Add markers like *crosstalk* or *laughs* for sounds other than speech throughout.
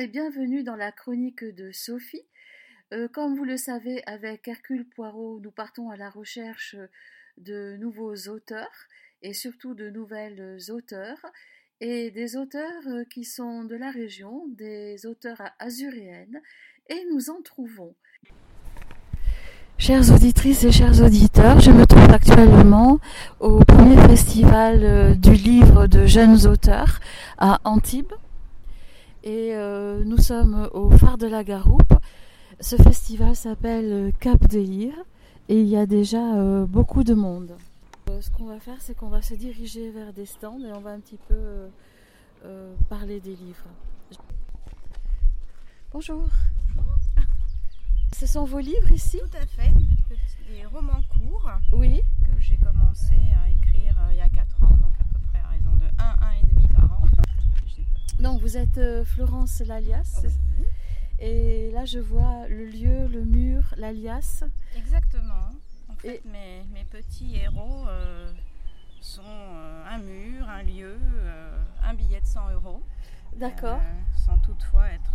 et bienvenue dans la chronique de Sophie. Euh, comme vous le savez, avec Hercule Poirot, nous partons à la recherche de nouveaux auteurs et surtout de nouvelles auteurs et des auteurs euh, qui sont de la région, des auteurs azuréennes et nous en trouvons. Chères auditrices et chers auditeurs, je me trouve actuellement au premier festival euh, du livre de jeunes auteurs à Antibes et euh, nous sommes au phare de la Garoupe. Ce festival s'appelle Cap Délire et il y a déjà euh, beaucoup de monde. ce qu'on va faire, c'est qu'on va se diriger vers des stands et on va un petit peu parler des livres. Bonjour. Ce sont vos livres ici? Tout à fait, des, romans courts oui. que j'ai commencé à écrire il y a 4 ans, donc à peu près à raison de 1, 1 et demi par an. Donc vous êtes euh, Florence Lalias oui. et là je vois le lieu, le mur, l'alias. Exactement. En fait, mes, mes, petits héros euh, sont euh, un mur, un lieu, un billet de 100 euros. D'accord. sans toutefois être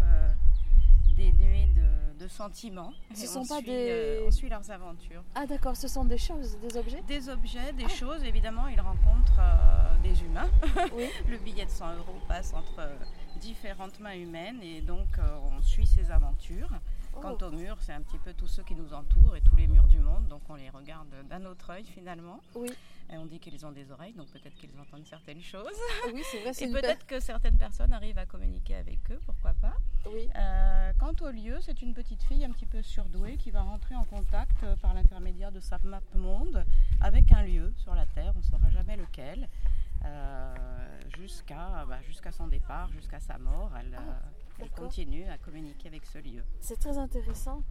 dénués de, de, sentiments. Ce sont pas suit, des. Euh, on suit leurs aventures. Ah d'accord, ce sont des choses, des objets? Des objets, des ah. choses. Évidemment, ils rencontrent euh, des humains. Oui. *laughs* Le billet de 100 euros passe entre euh, différentes mains humaines et donc on suit ces aventures. Oh. Quant aux murs, c'est un petit peu tous ceux qui nous entourent et tous les murs du monde, donc on les regarde d'un autre œil finalement. Oui. Et on dit qu'ils ont des oreilles, donc peut-être qu'ils entendent certaines choses. Oui, c'est vrai. *laughs* Et peut-être que certaines personnes arrivent à communiquer avec eux, pourquoi pas. Oui. Euh, quant au lieu, c'est une petite fille un petit peu surdouée qui va rentrer en contact euh, par l'intermédiaire de sa map monde avec un lieu sur la Terre, on ne saura jamais lequel, euh, jusqu'à bah, jusqu'à son départ, jusqu'à sa mort. Elle, Ah, elle continue à communiquer avec ce lieu. C'est très intéressant.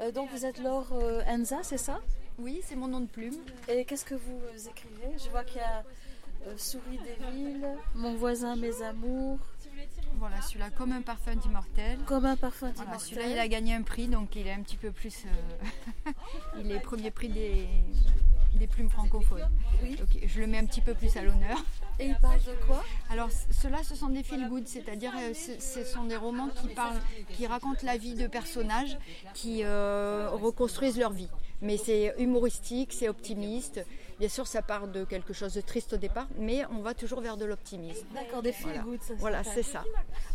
Euh, donc vous êtes Laure euh, Enza, c'est ça? Oui, c'est mon nom de plume. Et qu'est-ce que vous écrivez? Je vois qu'il y a euh, Souris des villes, Mon voisin, mes amours, Voilà, celui-là comme un parfum d'immortel. Comme un parfum Voilà, d'immortel. celui-là, il a gagné un prix, donc il est un petit peu plus. euh, *laughs* il est premier prix des, des plumes francophones. Oui. Donc je le mets un petit peu plus à l'honneur. Et il parle de quoi? Alors ceux-là, ce sont des feel good, c'est-à-dire euh, ce, ce sont des romans qui parlent, qui racontent la vie de personnages qui euh, reconstruisent leur vie. Mais c'est humoristique, c'est optimiste. Bien sûr, ça part de quelque chose de triste au départ, mais on va toujours vers de l'optimisme. D'accord, des feel Voilà. good, ça Voilà, c'est ça.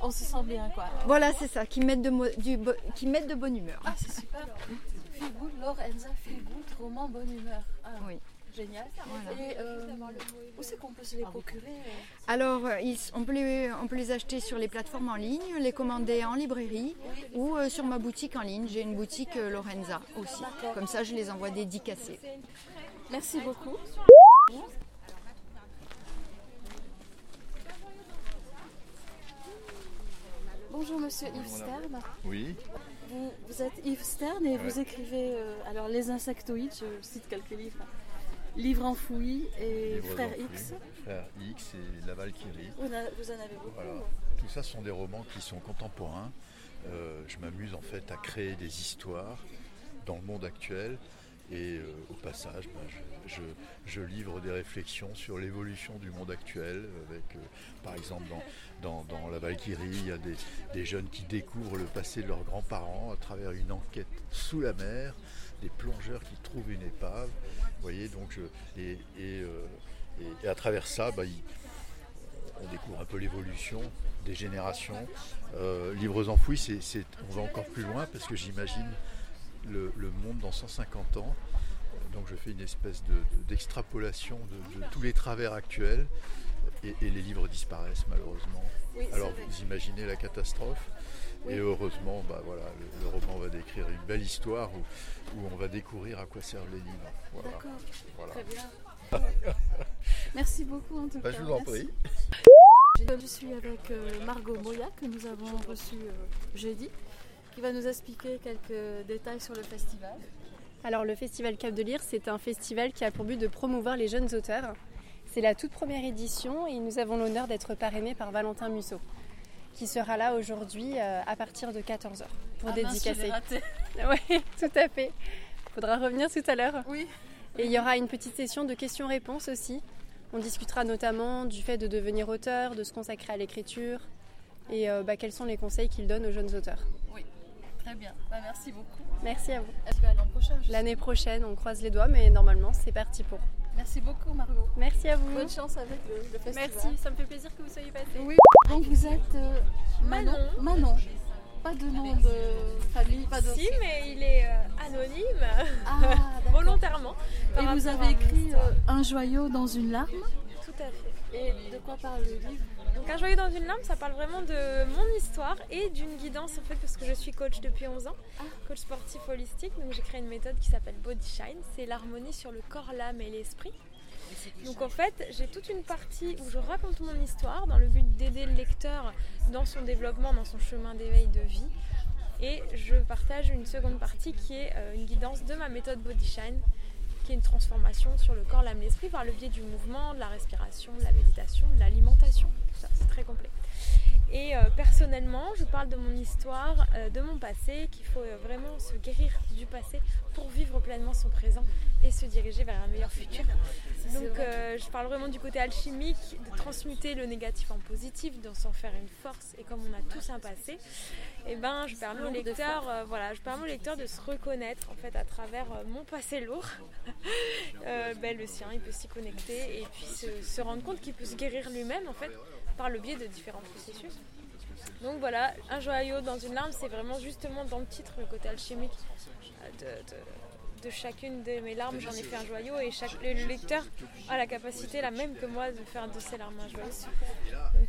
On se sent bien, quoi. Voilà, c'est ça, qui mettent de, du qui mettent de bonne humeur. Ah, c'est super. Feel good, Laure Enza, feel good, roman bonne humeur. Ah, Oui. Génial. Voilà. Et euh, où c'est qu'on peut se les procurer euh Alors, euh, ils- on, peut les, on peut les acheter sur les plateformes en ligne, les commander en librairie ou euh, sur ma boutique en ligne. J'ai une boutique euh, Lorenza aussi. Comme ça, je les envoie dédicacés. Merci beaucoup. Bonjour Monsieur Yves Stern. Oui, Vous, vous êtes Yves Stern et vous écrivez, écrivez alors Les Insectoïdes, je cite quelques livres. Livre enfoui et Frère X. Frère X et La Valkyrie. Vous, en a- vous en avez beaucoup. Voilà. Tout ça sont des romans qui sont contemporains. Euh, je m'amuse en fait à créer des histoires dans le monde actuel et euh, au passage, ben, je, livre des réflexions sur l'évolution du monde actuel. Avec, euh, par exemple, dans, dans- La Valkyrie, il y a des, des jeunes qui découvrent le passé de leurs grands-parents à travers une enquête sous la mer, des plongeurs qui trouvent une épave. Vous voyez, donc, euh, et- et à travers ça, il- on découvre un peu l'évolution des générations. Livres enfouis, c'est- on va encore plus loin parce que j'imagine le, le monde dans 150 ans. Donc je fais une espèce de- de- d'extrapolation de, de tous les travers actuels et, et les livres disparaissent malheureusement. Oui, Alors vous imaginez la catastrophe. Oui. Et heureusement, bah, voilà, le, le roman va décrire une belle histoire où, où on va découvrir à quoi servent les livres. Voilà. D'accord, Voilà. très bien. *laughs* Merci beaucoup en tout Bah, cas. je vous en prie. *laughs* Je suis avec euh, Margot Moya que nous avons reçue euh, jeudi, qui va nous expliquer quelques détails sur le festival. Alors le Festival Cap de Lire, c'est un festival qui a pour but de promouvoir les jeunes auteurs. C'est la toute première édition et nous avons l'honneur d'être parrainés par Valentin Musso, qui sera là aujourd'hui euh, à partir de 14h pour Ah dédicacer. *laughs* Oui, tout à fait. Faudra revenir tout à l'heure. Oui. Et il y aura une petite session de questions-réponses aussi. On discutera notamment du fait de devenir auteur, de se consacrer à l'écriture, et bah, quels sont les conseils qu'il donne aux jeunes auteurs. Oui, très bien. Bah, merci beaucoup. Merci à vous. l'an prochain L'année prochaine, on croise les doigts, mais normalement, c'est parti pour. Merci beaucoup, Margot. Merci à vous. Bonne chance avec le, festival. Merci, ça me fait plaisir que vous soyez passé. Oui. Donc vous êtes euh, Manon. Manon. Pas de nom de famille, pas de. Si, mais il est euh, anonyme. Ah, *laughs* volontairement. Et vous avez écrit euh, un joyau dans une larme? Tout à fait. Et de quoi parle le livre? Donc un joyau dans une larme, ça parle vraiment de mon histoire et d'une guidance en fait parce que je suis coach depuis 11 ans, ah. coach sportif holistique. Donc j'ai créé une méthode qui s'appelle Body Shine, c'est l'harmonie sur le corps, l'âme et l'esprit. Donc en fait, j'ai toute une partie où je raconte mon histoire dans le but d'aider le lecteur dans son développement, dans son chemin d'éveil de vie. Et je partage une seconde partie qui est euh, une guidance de ma méthode Body Shine une transformation sur le corps, l'âme, l'esprit par le biais du mouvement, de la respiration, de la méditation, de l'alimentation. C'est très complet. Et euh, personnellement, je parle de mon histoire, euh, de mon passé, qu'il faut euh, vraiment se guérir du passé pour vivre pleinement son présent et se diriger vers un meilleur futur. Donc je parle vraiment du côté alchimique, de transmuter le négatif en positif, de s'en faire une force. Et comme on a tous un passé, et eh ben, je permets au lecteur, voilà, je permets au lecteur de se reconnaître en fait à travers mon passé lourd. *laughs* ben, le sien, il peut s'y connecter et puis se, se rendre compte qu'il peut se guérir lui-même en fait par le biais de différents processus. Donc voilà, un joyau dans une larme, c'est vraiment justement dans le titre le côté alchimique de, chacune de mes larmes, j'en ai fait un joyau et chaque, le lecteur a la capacité, la même que moi, de faire de ses larmes un joyau.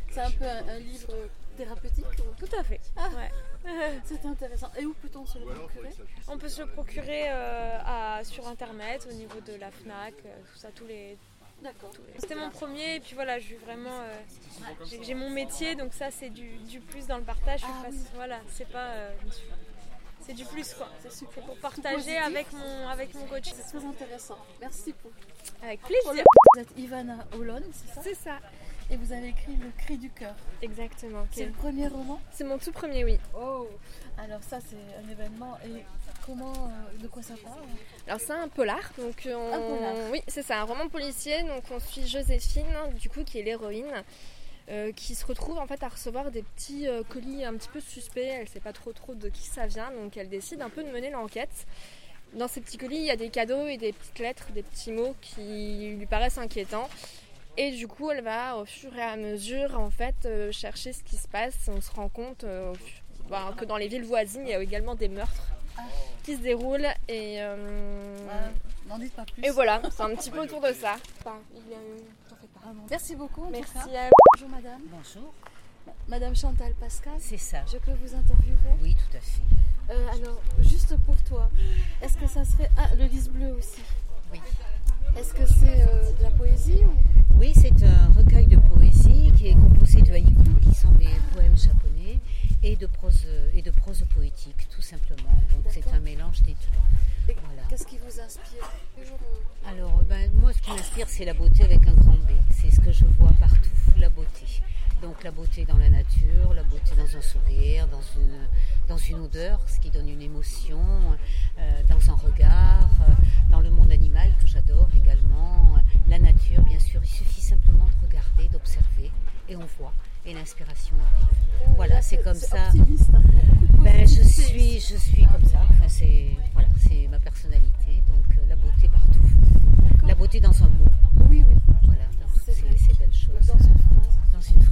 C'est un peu un, livre thérapeutique Tout à fait. Ah. *laughs* c'est intéressant. Et où peut-on se le procurer? On peut se le procurer euh, sur internet, au niveau de la FNAC, euh, tout ça, tous les, D'accord. C'était mon premier et puis voilà, je vraiment. Euh, j'ai mon métier donc ça c'est du, plus dans le partage. Ah voilà, c'est pas. Euh, c'est du plus quoi. C'est pour partager avec mon, avec mon coach. C'est très intéressant. Merci pour. Avec plaisir. Vous êtes Ivana Olon, c'est ça? C'est ça. Et vous avez écrit Le cri du cœur. Exactement. C'est le premier roman? C'est mon tout premier, oui. Oh Alors ça c'est un événement. Et comment, euh, de quoi ça parle Alors c'est un polar. Donc Un polar. Oui, c'est ça, un roman policier. Donc on suit Joséphine, du coup, qui est l'héroïne. Euh, qui se retrouve en fait à recevoir des petits euh, colis un petit peu suspects. Elle sait pas trop trop de qui ça vient, donc elle décide un peu de mener l'enquête. Dans ces petits colis, il y a des cadeaux et des petites lettres, des petits mots qui lui paraissent inquiétants. Et du coup, elle va au fur et à mesure en fait euh, chercher ce qui se passe. On se rend compte euh, bah, que dans les villes voisines, il y a également des meurtres. Qui se déroulent. Et, euh, N'en dites pas plus. Et voilà, c'est un petit peu autour de ça. Merci beaucoup. Merci Bonjour madame. Bonjour. Madame Chantal Pascal. C'est ça. Je peux vous interviewer? Oui, tout à fait. alors, juste pour toi, est-ce que ça serait. Ah, le lys bleu aussi? Oui. Est-ce que c'est de la poésie oui, c'est un recueil de poésie qui est composé de haïkus, qui sont des poèmes japonais, et de prose, et de prose poétique, tout simplement. Donc c'est un mélange des deux. Qu'est-ce qui vous inspire Alors, ben, moi, ce qui m'inspire, c'est la beauté avec un grand B. C'est ce que je vois partout, la beauté. Donc la beauté dans la nature, la beauté dans un sourire, dans une, dans une odeur, ce qui donne une émotion, euh, dans un regard, euh, dans le monde animal que j'adore également, la nature bien sûr. Il suffit simplement de regarder, d'observer et on voit et l'inspiration arrive. voilà, c'est comme ça. Hein. Ben, je suis, je suis comme ça. Enfin, c'est voilà, c'est ma personnalité. Donc euh, la beauté partout. La beauté dans un mot. Oui, oui. Voilà, dans toutes ces, belles choses. Dans une phrase. Dans une phrase,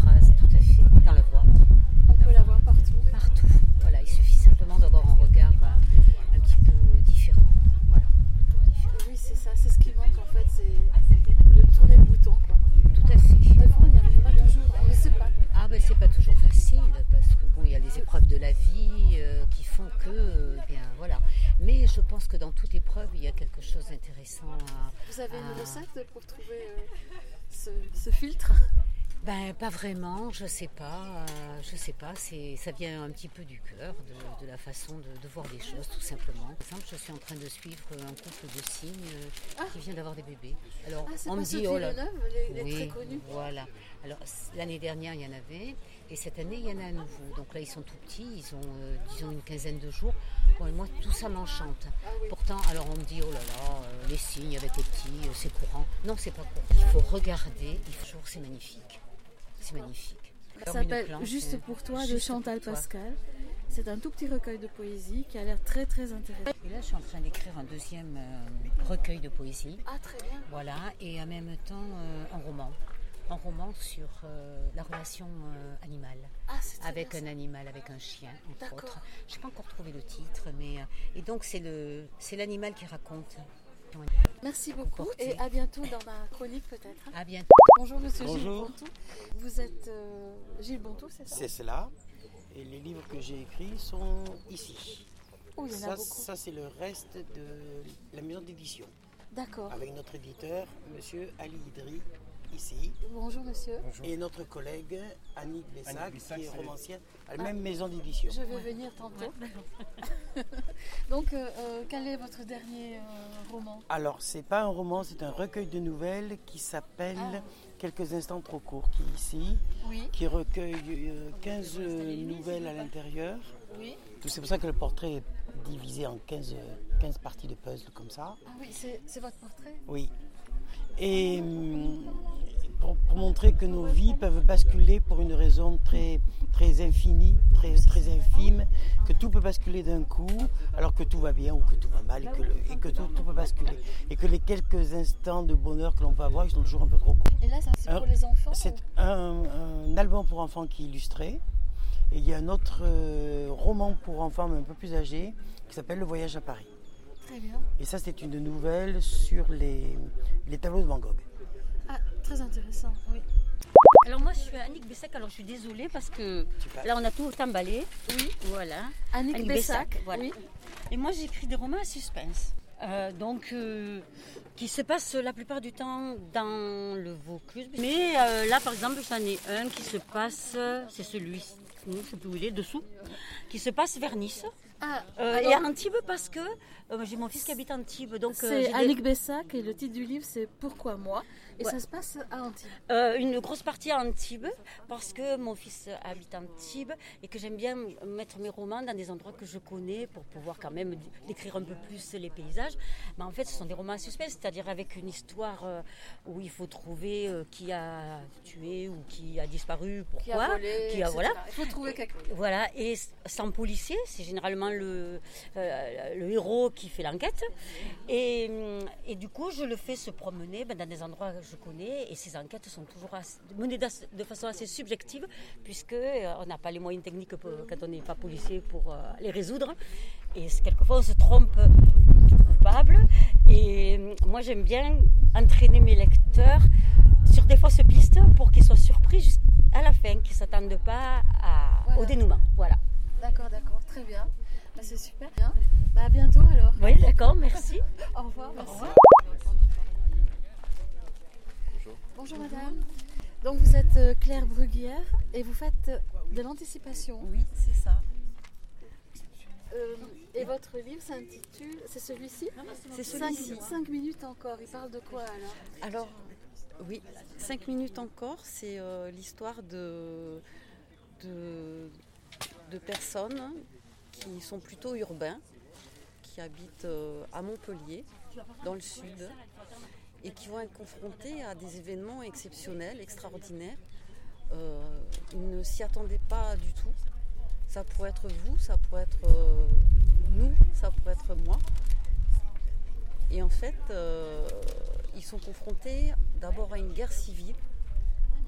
pas vraiment, je sais pas, euh, je sais pas, c'est, ça vient un petit peu du cœur, de, la façon de, voir les choses, tout simplement. Par exemple, je suis en train de suivre un couple de cygnes euh, ah. qui vient d'avoir des bébés. Alors, ah, on me dit, oh là, les, oui, très. Voilà. Alors, l'année dernière, il y en avait, et cette année, il y en a à nouveau. Donc là, ils sont tout petits, ils ont, euh, disons, une quinzaine de jours. Bon, et moi, tout ça m'enchante. Ah Pourtant, alors on me dit, oh là là, les cygnes avec les petits, c'est courant. Non, c'est pas courant. Il faut regarder, il faut, c'est magnifique. C'est magnifique. Ça s'appelle Juste pour toi de Chantal Pascal. C'est un tout petit recueil de poésie qui a l'air très très intéressant. Et là, je suis en train d'écrire un deuxième euh, recueil de poésie. Ah, très bien. Voilà, et en même temps euh, un roman. Un roman sur euh, la relation animale. Ah, avec bien, un ça. animal, avec un chien, entre autres. Je n'ai pas encore trouvé le titre, mais. et donc, c'est le c'est l'animal qui raconte. Merci beaucoup et à bientôt dans ma chronique peut-être. À bientôt. Bonjour Monsieur Bonjour. Gilles Bontou. Vous êtes euh, Gilles Bontou, c'est ça? C'est cela. Et les livres que j'ai écrits sont ici. Oh, il y en a Ça, beaucoup. ça, c'est le reste de la maison d'édition. D'accord. Avec notre éditeur, Monsieur Ali Idri, ici. Bonjour Monsieur. Et notre collègue Annick Bessac, Annick Bessac, qui est romancière à la Ah. même maison d'édition. Je vais venir tantôt. *laughs* Donc, euh, euh, quel est votre dernier euh, roman? Alors, c'est pas un roman, c'est un recueil de nouvelles qui s'appelle Ah. Quelques instants trop courts, qui est ici, Oui. qui recueille euh, 15 euh, nouvelles à l'intérieur. Oui. C'est pour ça que le portrait est divisé en 15, euh, 15 parties de puzzle comme ça. Ah oui, c'est c'est votre portrait? Oui. Et hum, pour, pour montrer que nos vies peuvent basculer pour une raison très, très infinie, très, très infime, que tout peut basculer d'un coup, alors que tout va bien ou que tout va mal, et que, le- et que tout, tout peut basculer. Et que les quelques instants de bonheur que l'on peut avoir, ils sont toujours un peu trop courts. Et là, c'est pour les enfants C'est ou- un, un album pour enfants qui est illustré. Et il y a un autre euh, roman pour enfants, mais un peu plus âgés, qui s'appelle Le voyage à Paris. Très bien. Et ça, c'est une nouvelle sur les, les tableaux de Van Gogh. Ah, très intéressant, oui. Alors moi je suis Annick Bessac, alors je suis désolée parce que là on a tout emballé. Oui. Voilà. Annick Bessac, voilà. oui. Et moi j'écris des romans à suspense. Euh, donc euh, qui se passent la plupart du temps dans le Vaucluse. Mais euh, là par exemple j'en ai un qui se passe, c'est celui-ci, je ne sais plus où il est, dessous, qui se passe vers Nice. Ah, Euh, alors- et à Antibes parce que euh, j'ai mon fils qui habite à Antibes. Donc, euh, C'est des- Annick Bessac et le titre du livre c'est Pourquoi moi? Et Ouais. ça se passe à Antibes. Euh, une grosse partie à Antibes parce que mon fils habite à Antibes et que j'aime bien mettre mes romans dans des endroits que je connais pour pouvoir quand même décrire un peu plus les paysages. Mais en fait, ce sont des romans à suspense, c'est-à-dire avec une histoire euh, où il faut trouver euh, qui a tué ou qui a disparu, pourquoi, Qui a volé, qui a- etc. voilà. Il faut trouver quelqu'un. Voilà, et sans policier, c'est généralement le, euh, le héros qui fait l'enquête. Et, et du coup, je le fais se promener ben, dans des endroits que je connais. Et ces enquêtes sont toujours assez- menées de façon assez subjective, puisque euh, on n'a pas les moyens techniques pour- quand on n'est pas policier pour euh, les résoudre. Et quelquefois, on se trompe du coupable. Et moi, j'aime bien entraîner mes lecteurs sur des fausses pistes pour qu'ils soient surpris jusqu'à la fin, qu'ils ne s'attendent pas à- Voilà. au dénouement. Voilà. D'accord, d'accord, très bien. Bah, c'est super. Bien. Bah, à bientôt alors. Oui, d'accord, merci. *laughs* Au revoir. merci. Bonjour madame. Donc vous êtes euh, Claire Bruguière et vous faites euh, de l'anticipation. Oui, c'est ça. Euh, et votre livre s'intitule, c'est celui-ci C'est Cinq- celui-ci. Cinq minutes encore. Il parle de quoi alors? Alors, oui, 5 minutes encore, c'est euh, l'histoire de, de, de personnes qui sont plutôt urbains, qui habitent euh, à Montpellier, dans le sud, et qui vont être confrontés à des événements exceptionnels, extraordinaires. Euh, ils ne s'y attendaient pas du tout. Ça pourrait être vous, ça pourrait être euh, nous, ça pourrait être moi. Et en fait, ils sont confrontés d'abord à une guerre civile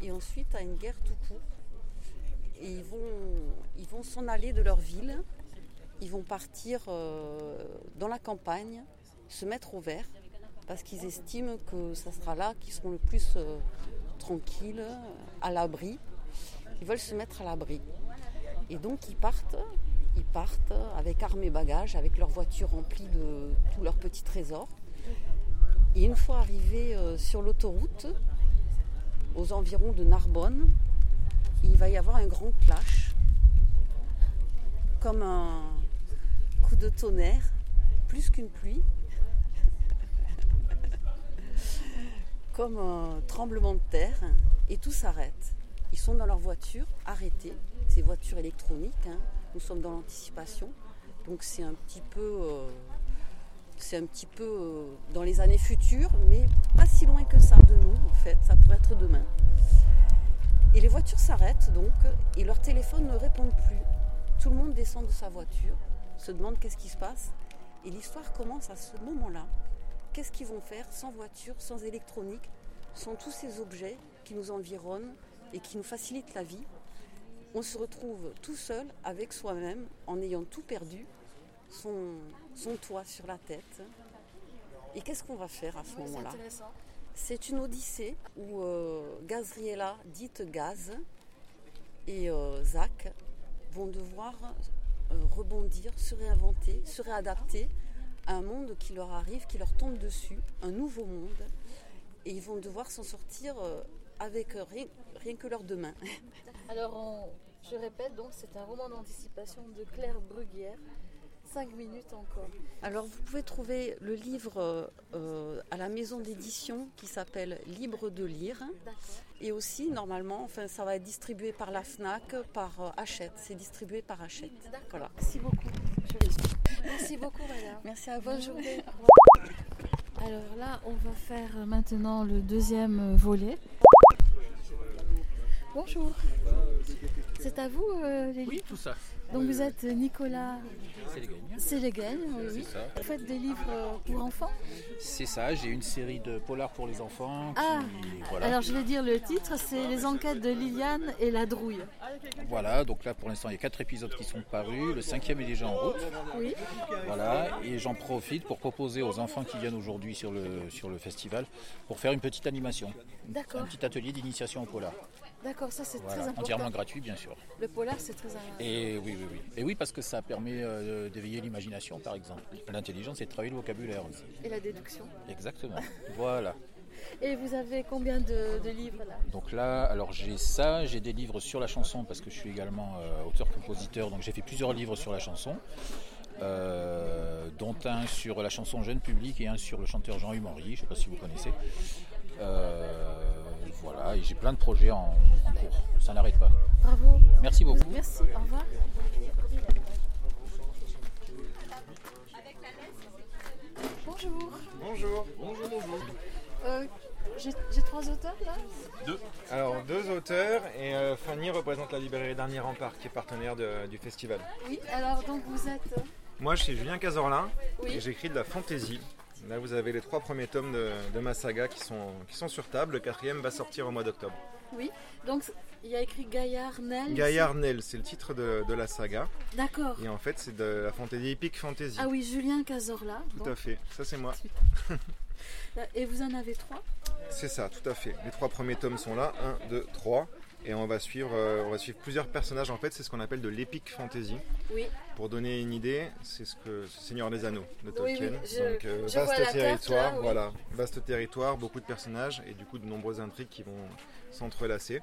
et ensuite à une guerre tout court. Et ils vont, ils vont s'en aller de leur ville, ils vont partir euh, dans la campagne, se mettre au vert, parce qu'ils estiment que ça sera là qu'ils seront le plus euh, tranquilles, à l'abri. Ils veulent se mettre à l'abri. Et donc ils partent, ils partent avec armes et bagages, avec leur voiture remplie de tous leurs petits trésors. Et une fois arrivés euh, sur l'autoroute, aux environs de Narbonne, il va y avoir un grand clash, comme un de tonnerre, plus qu'une pluie, *laughs* comme un tremblement de terre, et tout s'arrête. Ils sont dans leur voiture, arrêtés, ces voitures électroniques, hein. nous sommes dans l'anticipation, donc c'est un petit peu, euh, un petit peu euh, dans les années futures, mais pas si loin que ça de nous en fait, ça pourrait être demain. Et les voitures s'arrêtent donc et leur téléphone ne répondent plus. Tout le monde descend de sa voiture, se demande qu'est-ce qui se passe. Et l'histoire commence à ce moment-là. Qu'est-ce qu'ils vont faire sans voiture, sans électronique, sans tous ces objets qui nous environnent et qui nous facilitent la vie? On se retrouve tout seul avec soi-même en ayant tout perdu, son, son toit sur la tête. Et qu'est-ce qu'on va faire à ce moment-là? C'est une odyssée où euh, Gazriela, dite Gaz, et euh, Zach vont devoir rebondir, se réinventer, se réadapter à un monde qui leur arrive, qui leur tombe dessus, un nouveau monde. Et ils vont devoir s'en sortir euh, avec rien, rien que leurs deux mains. *laughs* Alors, je répète, donc c'est un roman d'anticipation de Claire Bruguière. 5 minutes encore. Alors vous pouvez trouver le livre euh, à la maison d'édition qui s'appelle Libre de lire. Et aussi, normalement, enfin, ça va être distribué par la FNAC, par euh, Hachette. C'est distribué par Hachette. Voilà. Merci beaucoup. Merci beaucoup, madame. Merci à vous. Bonne journée. Alors là, on va faire maintenant le deuxième euh, volet. Bonjour. C'est à vous, euh, les Oui, tout ça. Donc vous êtes Nicolas C'est les gagnes. Sélégagne, oui, oui. C'est ça. Vous faites des livres euh, pour enfants C'est ça, j'ai une série de polars pour les enfants. Ah, voilà. alors je vais dire le titre, c'est Les enquêtes de Liliane et la drouille. Voilà, donc là pour l'instant il y a quatre épisodes qui sont parus, le cinquième est déjà en route. Oui. Voilà, et j'en profite pour proposer aux enfants qui viennent aujourd'hui sur le, sur le festival pour faire une petite animation. D'accord. Un petit atelier d'initiation au polar. D'accord, ça c'est Voilà, très important. entièrement gratuit bien sûr. Le polar, c'est très important. Et oui, oui, oui. Et oui, parce que ça permet euh, d'éveiller l'imagination par exemple. L'intelligence et de travailler le vocabulaire aussi. Et la déduction. Exactement. *laughs* voilà. Et vous avez combien de, de livres là? Donc là, alors j'ai ça, j'ai des livres sur la chanson parce que je suis également euh, auteur-compositeur, donc j'ai fait plusieurs livres sur la chanson, euh, dont un sur la chanson jeune public et un sur le chanteur Jean Humori, je ne sais pas si vous connaissez. Euh, voilà, et j'ai plein de projets en, en cours, ça n'arrête pas. Bravo. Merci beaucoup. Merci, au revoir. Bonjour. Bonjour. Bonjour, bonjour. Euh, J'ai trois auteurs là? Deux. Alors, deux auteurs et euh, Fanny représente la librairie Dernier Rempart qui est partenaire de- du festival. Oui, alors donc vous êtes. euh, Moi, je suis Julien Cazorlin Oui. et j'écris de la fantaisie. Là, vous avez les trois premiers tomes de, de ma saga qui sont, qui sont sur table. Le quatrième va sortir au mois d'octobre. Oui, donc il y a écrit Gaillard Nel. Gaillard Nel, c'est le titre de, de la saga. D'accord. Et en fait, c'est de la fantaisie épique fantasy. Ah oui, Julien Cazorla. Tout Bon. à fait, ça c'est moi. *laughs* Et vous en avez trois? C'est ça, tout à fait. Les trois premiers tomes sont là, 1, 2, 3. Et on va suivre, euh, on va suivre plusieurs personnages. En fait, c'est ce qu'on appelle de l'épique fantasy. Oui. Pour donner une idée, c'est ce que Seigneur des Anneaux de Oui, Tolkien. oui, je- Donc euh, je vois vaste carte, territoire, là, oui. voilà, vaste territoire, beaucoup de personnages et du coup de nombreuses intrigues qui vont s'entrelacer.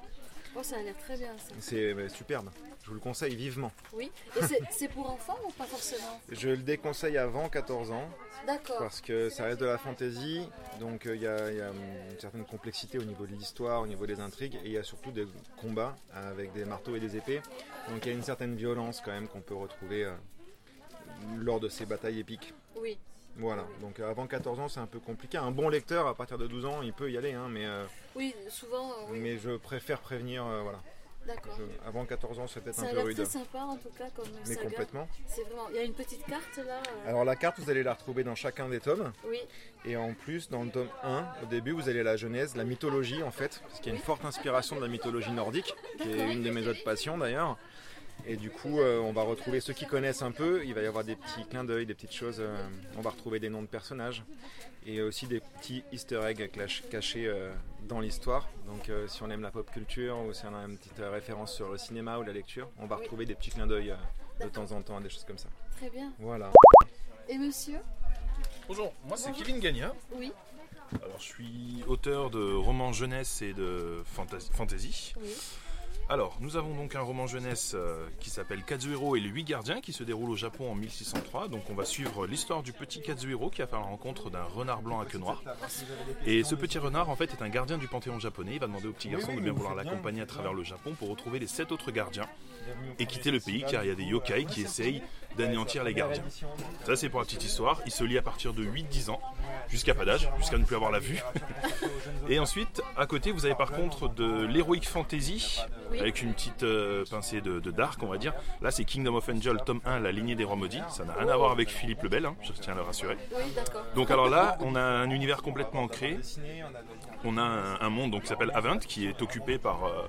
Oh, ça a l'air très bien ça. C'est superbe. Je vous le conseille vivement. Oui, et *laughs* c'est- pour enfants ou pas forcément Je le déconseille avant 14 ans. D'accord. Parce que ça reste de la fantaisie, donc euh, il y, a- il y a hum, une certaine complexité au niveau de l'histoire, au niveau des intrigues, et il y a surtout des combats avec des marteaux et des épées. Donc il y a une certaine violence quand même qu'on peut retrouver euh, lors de ces batailles épiques. Oui. Voilà, donc euh, avant 14 ans c'est un peu compliqué. Un bon lecteur à partir de 12 ans il peut y aller, hein, mais, euh, Oui, souvent. euh, oui. mais je préfère prévenir. euh, voilà. D'accord. Je- avant 14 ans c'est peut-être Ça un a peu l'air rude. très sympa en tout cas comme Mais saga. complètement. C'est vraiment. Il y a une petite carte là. euh, Alors la carte vous allez la retrouver dans chacun des tomes. Oui. Et en plus, dans le tome 1, au début, vous allez à la Genèse, la mythologie en fait, parce qu'il y a une forte inspiration de la mythologie nordique, qui est une de mes autres passions d'ailleurs. Et du coup, euh, on va retrouver ceux qui connaissent un peu, il va y avoir des petits clins d'œil, des petites choses, euh, on va retrouver des noms de personnages, et aussi des petits easter eggs cachés euh, dans l'histoire. Donc euh, si on aime la pop culture, ou si on a une petite euh, référence sur le cinéma ou la lecture, on va Oui. retrouver des petits clins d'œil euh, de temps en temps, des choses comme ça. Très bien. Voilà. Et monsieur? Bonjour, moi c'est Kevin Gagna. Oui. Alors je suis auteur de romans jeunesse et de fantasy. fantasy. Oui. Alors, nous avons donc un roman jeunesse euh, qui s'appelle Kazuhiro et les huit gardiens qui se déroule au Japon en 1603. Donc, on va suivre l'histoire du petit Kazuhiro qui va faire la rencontre d'un renard blanc à queue noire. Et ce petit renard, en fait, est un gardien du panthéon japonais. Il va demander au petit garçon de bien vouloir l'accompagner à travers le Japon pour retrouver les sept autres gardiens et quitter le pays car il y a des yokai qui essayent d'anéantir les gardiens. Ça, c'est pour la petite histoire. Il se lie à partir de 8-10 ans, jusqu'à pas d'âge, jusqu'à ne plus avoir la vue. et ensuite, à côté, vous avez par contre de l'heroic fantasy, avec une petite euh, pincée de, de dark, on va dire. Là, c'est Kingdom of Angel, tome 1, la lignée des rois maudits. Ça n'a rien à voir avec Philippe le Bel, hein, je tiens à le rassurer. Donc alors là, on a un univers complètement ancré. On a un, un monde donc, qui s'appelle Avent, qui est occupé par euh,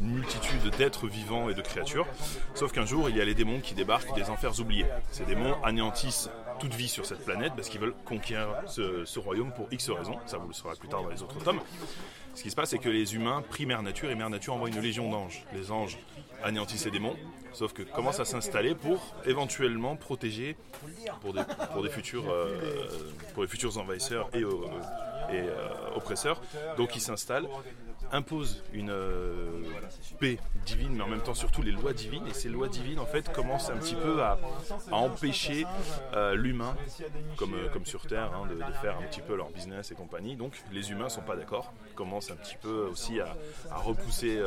multitude d'êtres vivants et de créatures. Sauf qu'un jour, il y a les démons qui débarquent des enfers oubliés. Ces démons anéantissent toute vie sur cette planète parce qu'ils veulent conquérir ce, royaume pour X raisons. Ça, vous le saurez plus tard dans les autres tomes. Ce qui se passe, c'est que les humains prient Mère Nature et Mère Nature envoie une légion d'anges. Les anges anéantissent ces démons, sauf que commencent à s'installer pour éventuellement protéger pour des, futurs, euh, pour les futurs envahisseurs et, euh, euh, oppresseurs. Donc ils s'installent impose une euh, paix divine, mais en même temps surtout les lois divines. Et ces lois divines, en fait, commencent un petit peu à, empêcher euh, l'humain, comme, euh, comme sur Terre, hein, de, faire un petit peu leur business et compagnie. Donc les humains sont pas d'accord, commencent un petit peu aussi à, repousser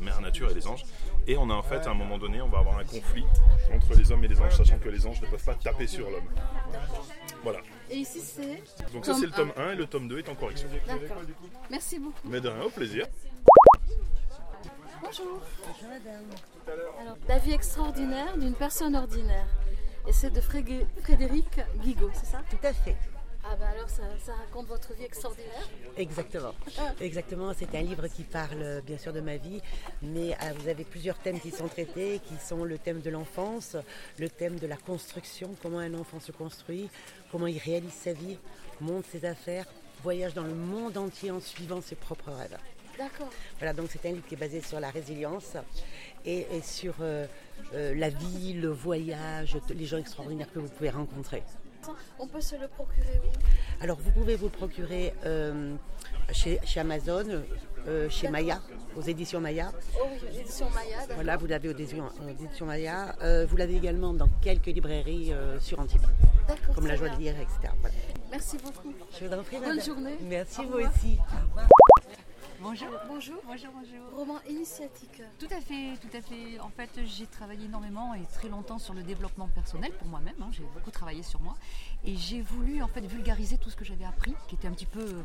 Mère Nature et les anges. Et on a en fait, à un moment donné, on va avoir un conflit entre les hommes et les anges, sachant que les anges ne peuvent pas taper sur l'homme. Voilà. Et ici c'est. Donc ça c'est le tome 1 et le tome 2 est en correction. D'accord. Merci beaucoup. Mais de rien, au plaisir. Bonjour. Bonjour madame. Alors, la vie extraordinaire d'une personne ordinaire. Et c'est de Fré- Frédéric Guigaud, c'est ça? Tout à fait. Ah ben alors ça, ça raconte votre vie extraordinaire Exactement. *laughs* Exactement. C'est un livre qui parle bien sûr de ma vie, mais euh, vous avez plusieurs thèmes qui sont traités, qui sont le thème de l'enfance, le thème de la construction, comment un enfant se construit, comment il réalise sa vie, monte ses affaires, voyage dans le monde entier en suivant ses propres rêves. D'accord. Voilà, donc c'est un livre qui est basé sur la résilience et, et sur euh, euh, la vie, le voyage, les gens extraordinaires que vous pouvez rencontrer. On peut se le procurer où? Alors vous pouvez vous le procurer euh, chez, chez Amazon, euh, chez Maya, aux éditions Maya. Oh oui, l'édition Maya, d'accord. Voilà, vous l'avez aux éditions, aux éditions Maya. Euh, vous l'avez également dans quelques librairies sur Antibes, comme la joie de lire, etc. Voilà. Merci beaucoup. Je vous en prie, Bonne madame. journée. Merci Au vous revoir. Bonjour. Bonjour. Bonjour, bonjour. Roman initiatique. Tout à fait, tout à fait. En fait, j'ai travaillé énormément et très longtemps sur le développement personnel pour moi-même. hein. J'ai beaucoup travaillé sur moi et j'ai voulu en fait vulgariser tout ce que j'avais appris, qui était un petit peu, euh,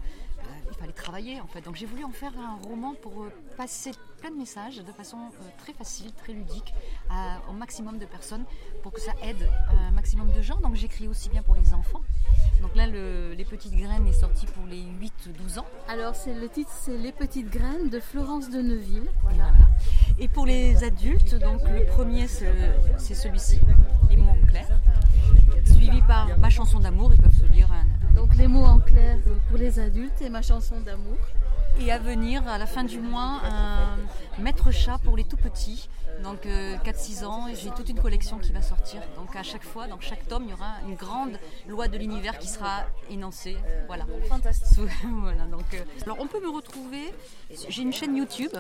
il fallait travailler en fait. Donc j'ai voulu en faire un roman pour euh, passer plein de messages de façon euh, très facile, très ludique, à- au maximum de personnes, pour que ça aide un maximum de gens. Donc j'écris aussi bien pour les enfants. Donc là, le- les petites graines est sorti pour les 8-12 ans. Alors c'est le titre, c'est Les petites graines de Florence de Neuville. Voilà. Et pour les adultes, donc le premier c'est c'est celui-ci, Les mots en clair, suivi par Ma chanson d'amour, ils peuvent se lire un, Donc les mots en clair pour les adultes et ma chanson d'amour. Et à venir, à la fin du mois, un maître chat pour les tout petits, donc euh, 4-6 ans. J'ai toute une collection qui va sortir. Donc à chaque fois, dans chaque tome, il y aura une grande loi de l'univers qui sera énoncée. Voilà. Fantastique. *laughs* voilà, donc, euh, alors on peut me retrouver. J'ai une chaîne YouTube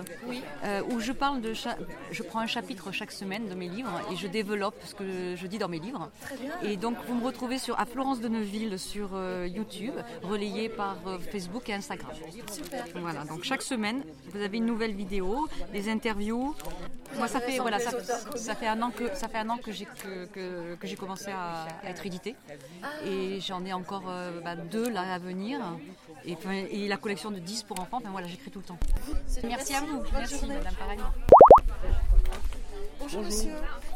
euh, où je parle de cha- je prends un chapitre chaque semaine de mes livres et je développe ce que je dis dans mes livres. Très bien. Et donc vous me retrouvez sur à Florence de Neuville sur euh, YouTube, relayé par Facebook et Instagram. Super. Voilà, donc chaque semaine, vous avez une nouvelle vidéo, des interviews. Moi, ça fait, voilà, ça, ça fait un an que, ça fait un an que j'ai, que, que- que j'ai commencé à, à être édité. Et j'en ai encore euh, bah, deux là à venir. Et, la collection de 10 pour enfants, enfin voilà, j'écris tout le temps. Merci, à vous. Merci, madame, pareillement. Bonjour, monsieur.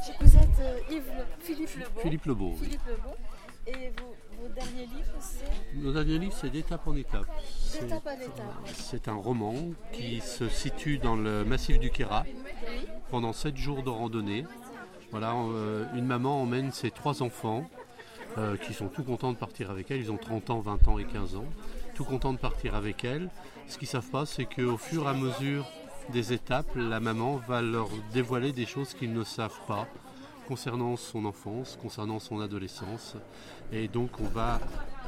Je- Vous êtes euh, Yves Le- Philippe Lebeau. Philippe Lebeau, oui. Philippe Lebeau. Et vos, vos derniers livres, c'est Nos derniers livres, c'est d'étape en étape. C'est- D'étape en étape. C'est un roman qui se situe dans le massif du Kéra pendant sept jours de randonnée. Voilà, euh, une maman emmène ses trois enfants euh, qui sont tout contents de partir avec elle. Ils ont 30 ans, 20 ans et 15 ans. Tout contents de partir avec elle. Ce qu'ils ne savent pas, c'est qu'au fur et à mesure des étapes, la maman va leur dévoiler des choses qu'ils ne savent pas concernant son enfance, concernant son adolescence. Et donc on va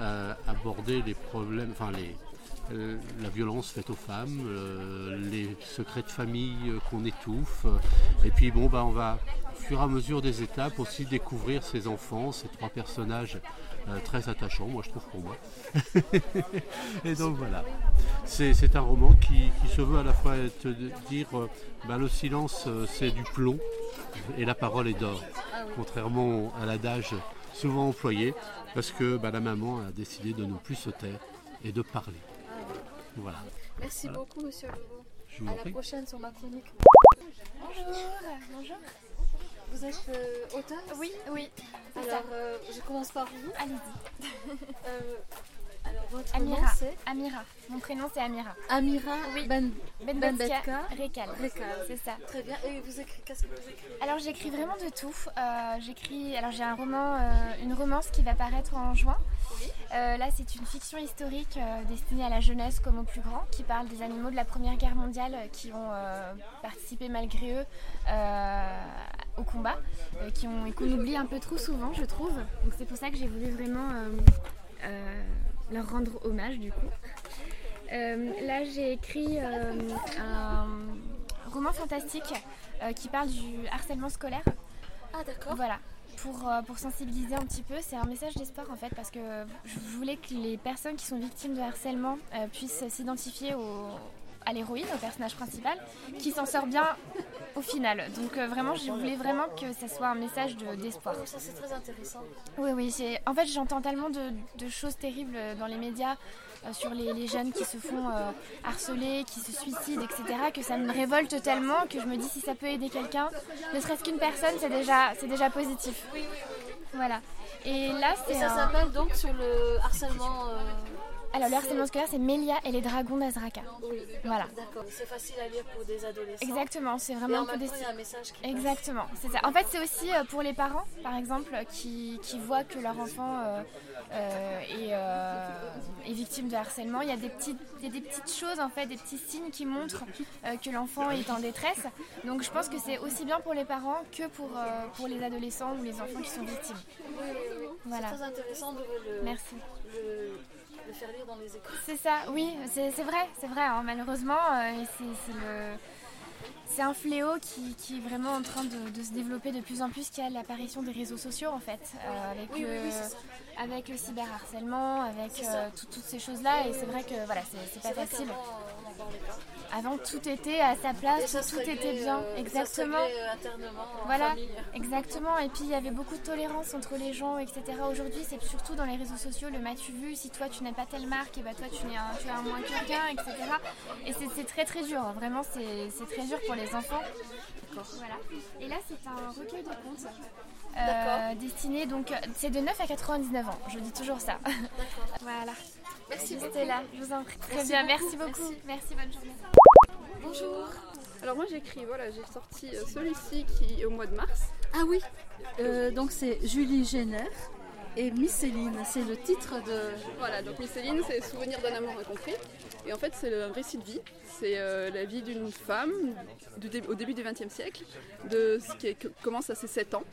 euh, aborder les problèmes, enfin les, euh, la violence faite aux femmes, euh, les secrets de famille qu'on étouffe. Et puis bon, bah, on va au fur et à mesure des étapes aussi découvrir ces enfants, ces trois personnages très attachants, moi je trouve pour moi. *laughs* et donc voilà, c'est un roman qui, qui se veut à la fois être, dire bah, le silence c'est du plomb et la parole est d'or, contrairement à l'adage souvent employé, parce que bah, la maman a décidé de ne plus se taire et de parler. Voilà. Merci Voilà. beaucoup, monsieur Lebeau. Je vous en À la prie. prochaine sur ma chronique. Bonjour. Bonjour. Vous êtes euh, auteur? Oui, oui. Alors, euh, je commence par vous. Allez-y. *laughs* Euh, alors, votre Amira. nom, c'est Amira. Mon prénom c'est Amira. Amira Oui. Ben, Benbetka Rekal. Rekal. C'est ça. Très bien. Et vous écrivez, qu'est-ce que vous écrivez? Alors j'écris vraiment de tout. Euh, j'écris, alors j'ai un roman, euh, une romance qui va paraître en juin. Euh, là c'est une fiction historique destinée à la jeunesse comme aux plus grands, qui parle des animaux de la Première Guerre mondiale qui ont participé malgré eux au combat, qui ont et qu'on oublie un peu trop souvent, je trouve. Donc c'est pour ça que j'ai voulu vraiment euh, leur rendre hommage du coup. Euh, là, j'ai écrit euh, un roman fantastique euh, qui parle du harcèlement scolaire. Ah, d'accord. Voilà. Pour, pour sensibiliser un petit peu, c'est un message d'espoir en fait, parce que je voulais que les personnes qui sont victimes de harcèlement euh, puissent s'identifier au, à l'héroïne, au personnage principal, qui s'en sort bien au final. Donc euh, vraiment, je voulais vraiment que ce soit un message de- d'espoir. Ça, c'est très intéressant. Oui, oui. c'est- En fait, j'entends tellement de, de choses terribles dans les médias euh, sur les, les jeunes qui se font euh, harceler, qui se suicident, etc., que ça me révolte tellement que je me dis si ça peut aider quelqu'un, ne serait-ce qu'une personne, c'est déjà, c'est déjà positif. Voilà. Et là, c'est ça un- s'appelle donc sur le harcèlement. Alors, le harcèlement scolaire, c'est Mélia et les dragons d'Azraka. Oui, Voilà. D'accord. C'est facile à lire pour des adolescents. Exactement, c'est vraiment en un peu des... un message qui. Exactement, c'est ça. En fait, c'est aussi euh, pour les parents, par exemple, qui, qui voient que leur enfant euh, euh, est, est victime de harcèlement. Il y, a des petites, il y a des petites choses, en fait, des petits signes qui montrent que l'enfant est en détresse. Donc, je pense que c'est aussi bien pour les parents que pour, pour les adolescents ou les enfants qui sont victimes. Oui, oui, oui. Voilà. C'est très intéressant de le, Merci. le, le faire lire dans les écoles. C'est ça, oui, c'est vrai, c'est vrai. hein. Malheureusement, euh, c'est un fléau qui, qui est vraiment en train de, de se développer de plus en plus, qui a l'apparition des réseaux sociaux en fait, euh, avec, Oui, oui, le, oui, c'est ça. Avec le cyberharcèlement, avec euh, tout- toutes ces choses-là, et c'est vrai que voilà, c'est pas facile. Avant, tout était à sa place, tout, était bien, euh, exactement. euh, Voilà, exactement. Et puis il y avait beaucoup de tolérance entre les gens, etc. Aujourd'hui, c'est surtout dans les réseaux sociaux le m'as-tu vu, si toi tu n'aimes pas telle marque, et bah toi tu, n'es un, tu es un moins quelqu'un, etc. Et c'est- très très dur, vraiment c'est c'est très dur pour les enfants. Voilà. Et là, c'est un recueil de contes. Euh, D'accord. destiné donc c'est de 9 à 99 ans, je dis toujours ça. voilà. Merci beaucoup. là, je vous en prie. Très Merci bien, beaucoup. merci beaucoup. Merci, bonne journée. Bonjour. Alors moi j'écris, voilà, j'ai sorti euh, celui-ci qui est au mois de mars. Ah oui, Euh, donc c'est Julie Génère et Miss Céline, c'est le titre de... Voilà, donc Miss Céline, c'est Souvenir d'un amour incompris. Et en fait, c'est un récit de vie. C'est euh, la vie d'une femme du dé- au début du XXe siècle, de ce qui est- commence à ses 7 ans.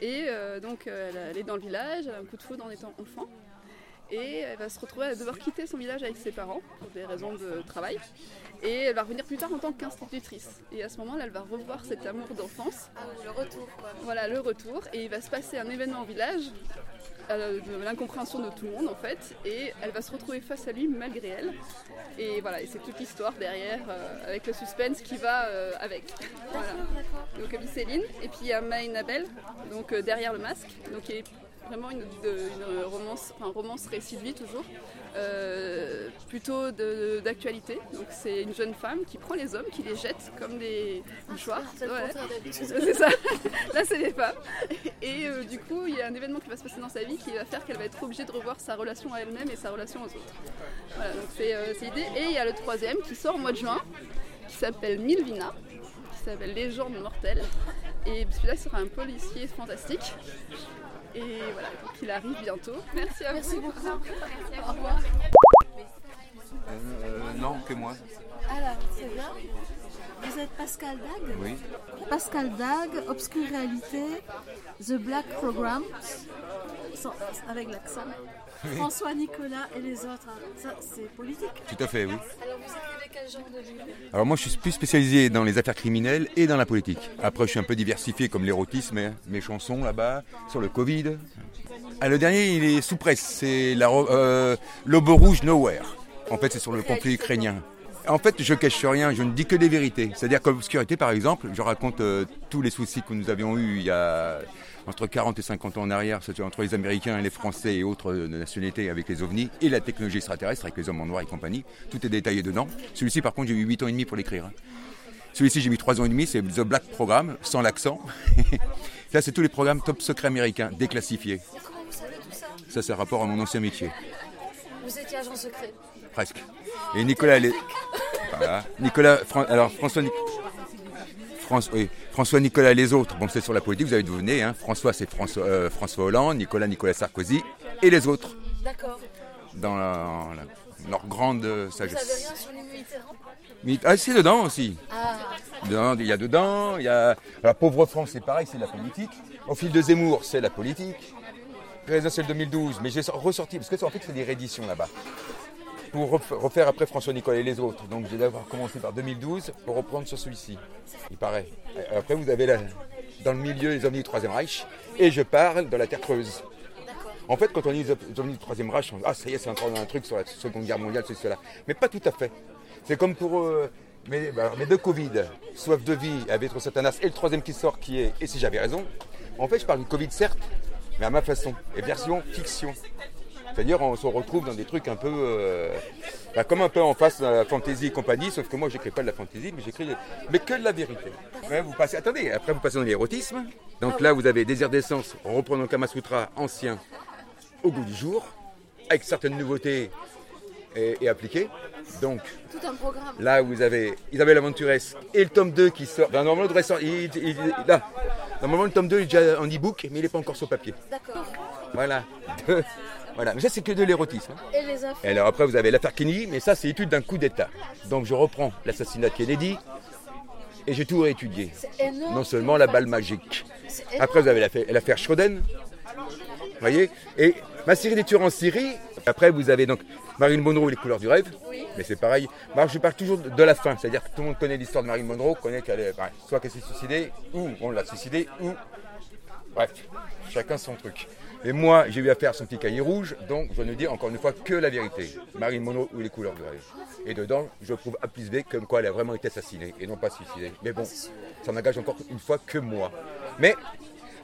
Et euh, donc, euh, elle, est dans le village, elle a un coup de foudre en étant enfant. Et elle va se retrouver à devoir quitter son village avec ses parents pour des raisons de travail. Et elle va revenir plus tard en tant qu'institutrice. Et à ce moment-là, elle va revoir cet amour d'enfance. Ah le retour quoi. Voilà, le retour. Et il va se passer un événement au village, l'incompréhension de tout le monde en fait. Et elle va se retrouver face à lui malgré elle. Et voilà, et c'est toute l'histoire derrière, euh, avec le suspense qui va euh, avec. Voilà. Donc Céline. Et puis il y a Maïnabel, donc euh, derrière le masque. Donc vraiment une, romance, enfin romance récit de vie toujours. euh, plutôt d'actualité. Donc c'est une jeune femme qui prend les hommes, qui les jette comme des mouchoirs. Ouais. d'habitude. *laughs* C'est ça. Là c'est les femmes. Et euh, du coup il y a un événement qui va se passer dans sa vie qui va faire qu'elle va être obligée de revoir sa relation à elle-même et sa relation aux autres. Voilà, donc c'est euh, c'est l'idée. Et il y a le troisième qui sort au mois de juin, qui s'appelle Milvina, qui s'appelle Légende mortelle. Et celui-là sera un policier fantastique. Et voilà, donc il arrive bientôt. Merci à Merci vous. beaucoup. Au revoir. Euh, non, que moi. Alors, c'est bien. Vous êtes Pascal Dag Oui. Pascal Dag, Obscure Réalité, The Black Program, avec l'accent. François, Nicolas et les autres, hein. ça c'est politique. Tout à fait, oui. Alors vous écrivez quel genre de livre Alors moi je suis plus spécialisé dans les affaires criminelles et dans la politique. Après je suis un peu diversifié comme l'érotisme, hein. mes chansons là-bas, sur le Covid. Ah, le dernier il est sous presse, c'est la ro- euh, L'aube rouge Nowhere. En fait c'est sur le conflit ukrainien. En fait je cache rien, je ne dis que des vérités. C'est-à-dire que l'obscurité par exemple, je raconte euh, tous les soucis que nous avions eus il y a entre 40 et 50 ans en arrière, c'était entre les Américains et les Français et autres euh, nationalités avec les ovnis et la technologie extraterrestre avec les hommes en noir et compagnie. Tout est détaillé dedans. Celui-ci par contre j'ai eu 8 ans et demi pour l'écrire. hein. Celui-ci j'ai mis 3 ans et demi, c'est The Black Programme, sans l'accent. *laughs* Là c'est tous les programmes top secret américains, déclassifiés. Comment vous savez tout ça? Ça c'est rapport à mon ancien métier, Vous étiez agent secret. presque. Et Nicolas, *laughs* voilà. Nicolas, Fran- alors François, François, oui, François Nicolas les autres, bon c'est sur la politique, vous avez deviné, hein. François c'est François, euh, François Hollande, Nicolas Nicolas Sarkozy et les autres D'accord. dans la- la- leur grande euh, Vous sagesse. rien sur les Ah c'est dedans aussi. Ah. Dedans, il y a dedans, il y a la pauvre France, c'est pareil, c'est la politique. Au fil de Zemmour, c'est la politique. Présidentielle 2012, mais j'ai ressorti, parce que ça, en fait c'est des rééditions là-bas. Pour ref- refaire après François Nicolas et les autres. Donc j'ai d'abord commencé par 2012 pour reprendre sur celui-ci. Il paraît. Après vous avez là, dans le milieu les ovnis du Troisième Reich. Et je parle de la Terre creuse. En fait, quand on dit les ovnis du Troisième Reich, on dit Ah, ça y est, c'est encore un truc sur la Seconde Guerre mondiale, c'est cela. Mais pas tout à fait. C'est comme pour euh, mes, bah, mes deux Covid, soif de vie, avec trop Satanas, et le troisième qui sort qui est Et si j'avais raison. En fait, je parle du Covid, certes, mais à ma façon. Et version fiction. C'est-à-dire, on se retrouve dans des trucs un peu. euh, bah, comme un peu en face à la fantasy et compagnie, sauf que moi, j'écris pas de la fantasy, mais j'écris. Mais que de la vérité. Après, vous passez. Attendez, après, vous passez dans l'érotisme. Donc là, vous avez Désir d'essence, reprenant le Kama Sutra ancien au goût du jour, avec certaines nouveautés et, et appliquées. Donc, Tout un programme. Là, vous avez Isabelle Aventurès et le tome 2 qui sort. Ben, normalement, il devrait sortir- il- il- il- là. Normalement, le tome 2 est déjà en e-book, mais il n'est pas encore sur papier. D'accord. Voilà. *laughs* voilà. Mais ça, c'est que de l'érotisme. hein. Et les infos Et alors après, vous avez l'affaire Kennedy, mais ça, c'est l'étude d'un coup d'État. Donc, je reprends l'assassinat de Kennedy et j'ai tout réétudié. Énorme. Non seulement la balle magique. Après, vous avez l'affaire Schroden. Vous voyez? Et ma série des tueurs en Syrie. Après, vous avez donc Marilyn Monroe et les couleurs du rêve. Mais c'est pareil. Moi, je parle toujours de la fin. C'est-à-dire que tout le monde connaît l'histoire de Marilyn Monroe, connaît qu'elle est. soit qu'elle s'est suicidée, ou on l'a suicidée, ou. Bref, chacun son truc. Et moi, j'ai eu affaire à son petit cahier rouge, donc je ne dis encore une fois que la vérité. Marilyn Monroe ou les couleurs rêve. Et dedans, je prouve A plus B comme quoi elle a vraiment été assassinée et non pas suicidée. Mais bon, ça n'engage encore une fois que moi. Mais,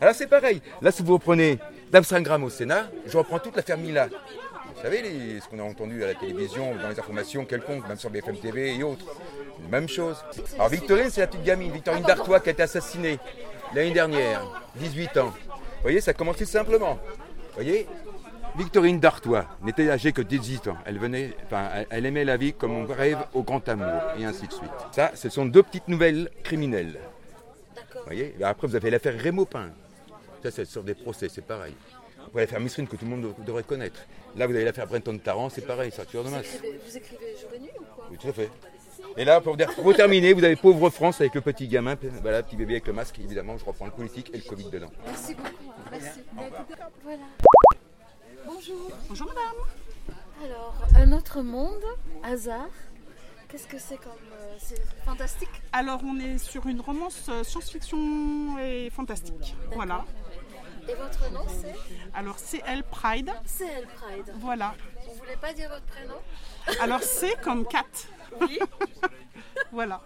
alors c'est pareil. Là, si vous reprenez d'Amsterdam au Sénat, je reprends toute l'affaire Mila. Vous savez, ce qu'on a entendu à la télévision, dans les informations quelconques, même sur BFM TV et autres. Même chose. Alors Victorine, c'est la petite gamine, Victorine Dartois, qui a été assassinée l'année dernière, 18 ans. Vous voyez, ça commence tout simplement. Vous voyez Victorine Dartois n'était âgée que 18 ans. Elle, venait, enfin, elle- aimait la vie comme on rêve au grand amour, et ainsi de suite. Ça, ce sont deux petites nouvelles criminelles. Vous voyez Après, vous avez l'affaire Rémopin. Ça, c'est sur des procès, c'est pareil. Vous avez l'affaire Misrine que tout le monde devrait connaître. Là, vous avez l'affaire Brenton Tarrant, c'est pareil, un tueur de vous masse. écrivez, vous écrivez jour et nuit ou quoi? Oui, tout à fait. Et là, pour, dire- pour terminer, vous avez Pauvre France avec le petit gamin, voilà, petit bébé avec le masque, évidemment, je reprends le politique et le Covid dedans. Merci beaucoup. Merci. Voilà. Bonjour. Bonjour madame. Alors, un autre monde, hasard. Qu'est-ce que c'est comme. euh, c'est fantastique? Alors on est sur une romance euh, science-fiction et fantastique. Voilà. Et votre nom c'est? Alors c'est Elle Pride. C'est Elle Pride. Voilà. Vous voulez pas dire votre prénom? Alors c'est comme Kat. Oui. Voilà.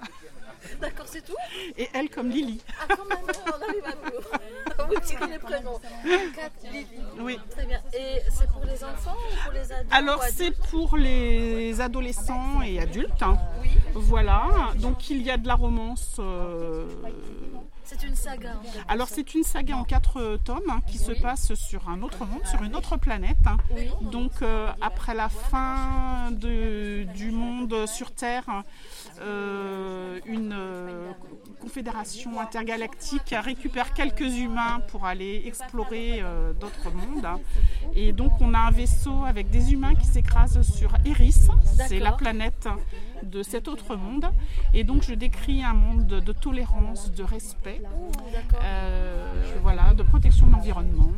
D'accord, c'est tout? Et elle comme Lily. Ah, quand même, on arrive à vous. Vous tirez les prénoms. Kat, Lily. Oui. Très bien. Et c'est pour les enfants ou pour les adultes Alors c'est pour les adolescents et adultes. hein. Voilà. Donc il y a de la romance. euh, C'est une saga. en fait. Alors c'est une saga en quatre euh, tomes hein, qui se passe sur un autre monde, sur une autre planète. hein. Oui. Donc euh, après la fin de- du monde sur Terre, euh, une euh, confédération intergalactique récupère quelques humains pour aller explorer d'autres mondes. hein. Et donc on a un vaisseau avec des humains qui s'écrasent sur Eris, c'est la planète de cet autre monde. Et donc je décris un monde de, de tolérance, de respect. Euh, voilà, de protection de l'environnement.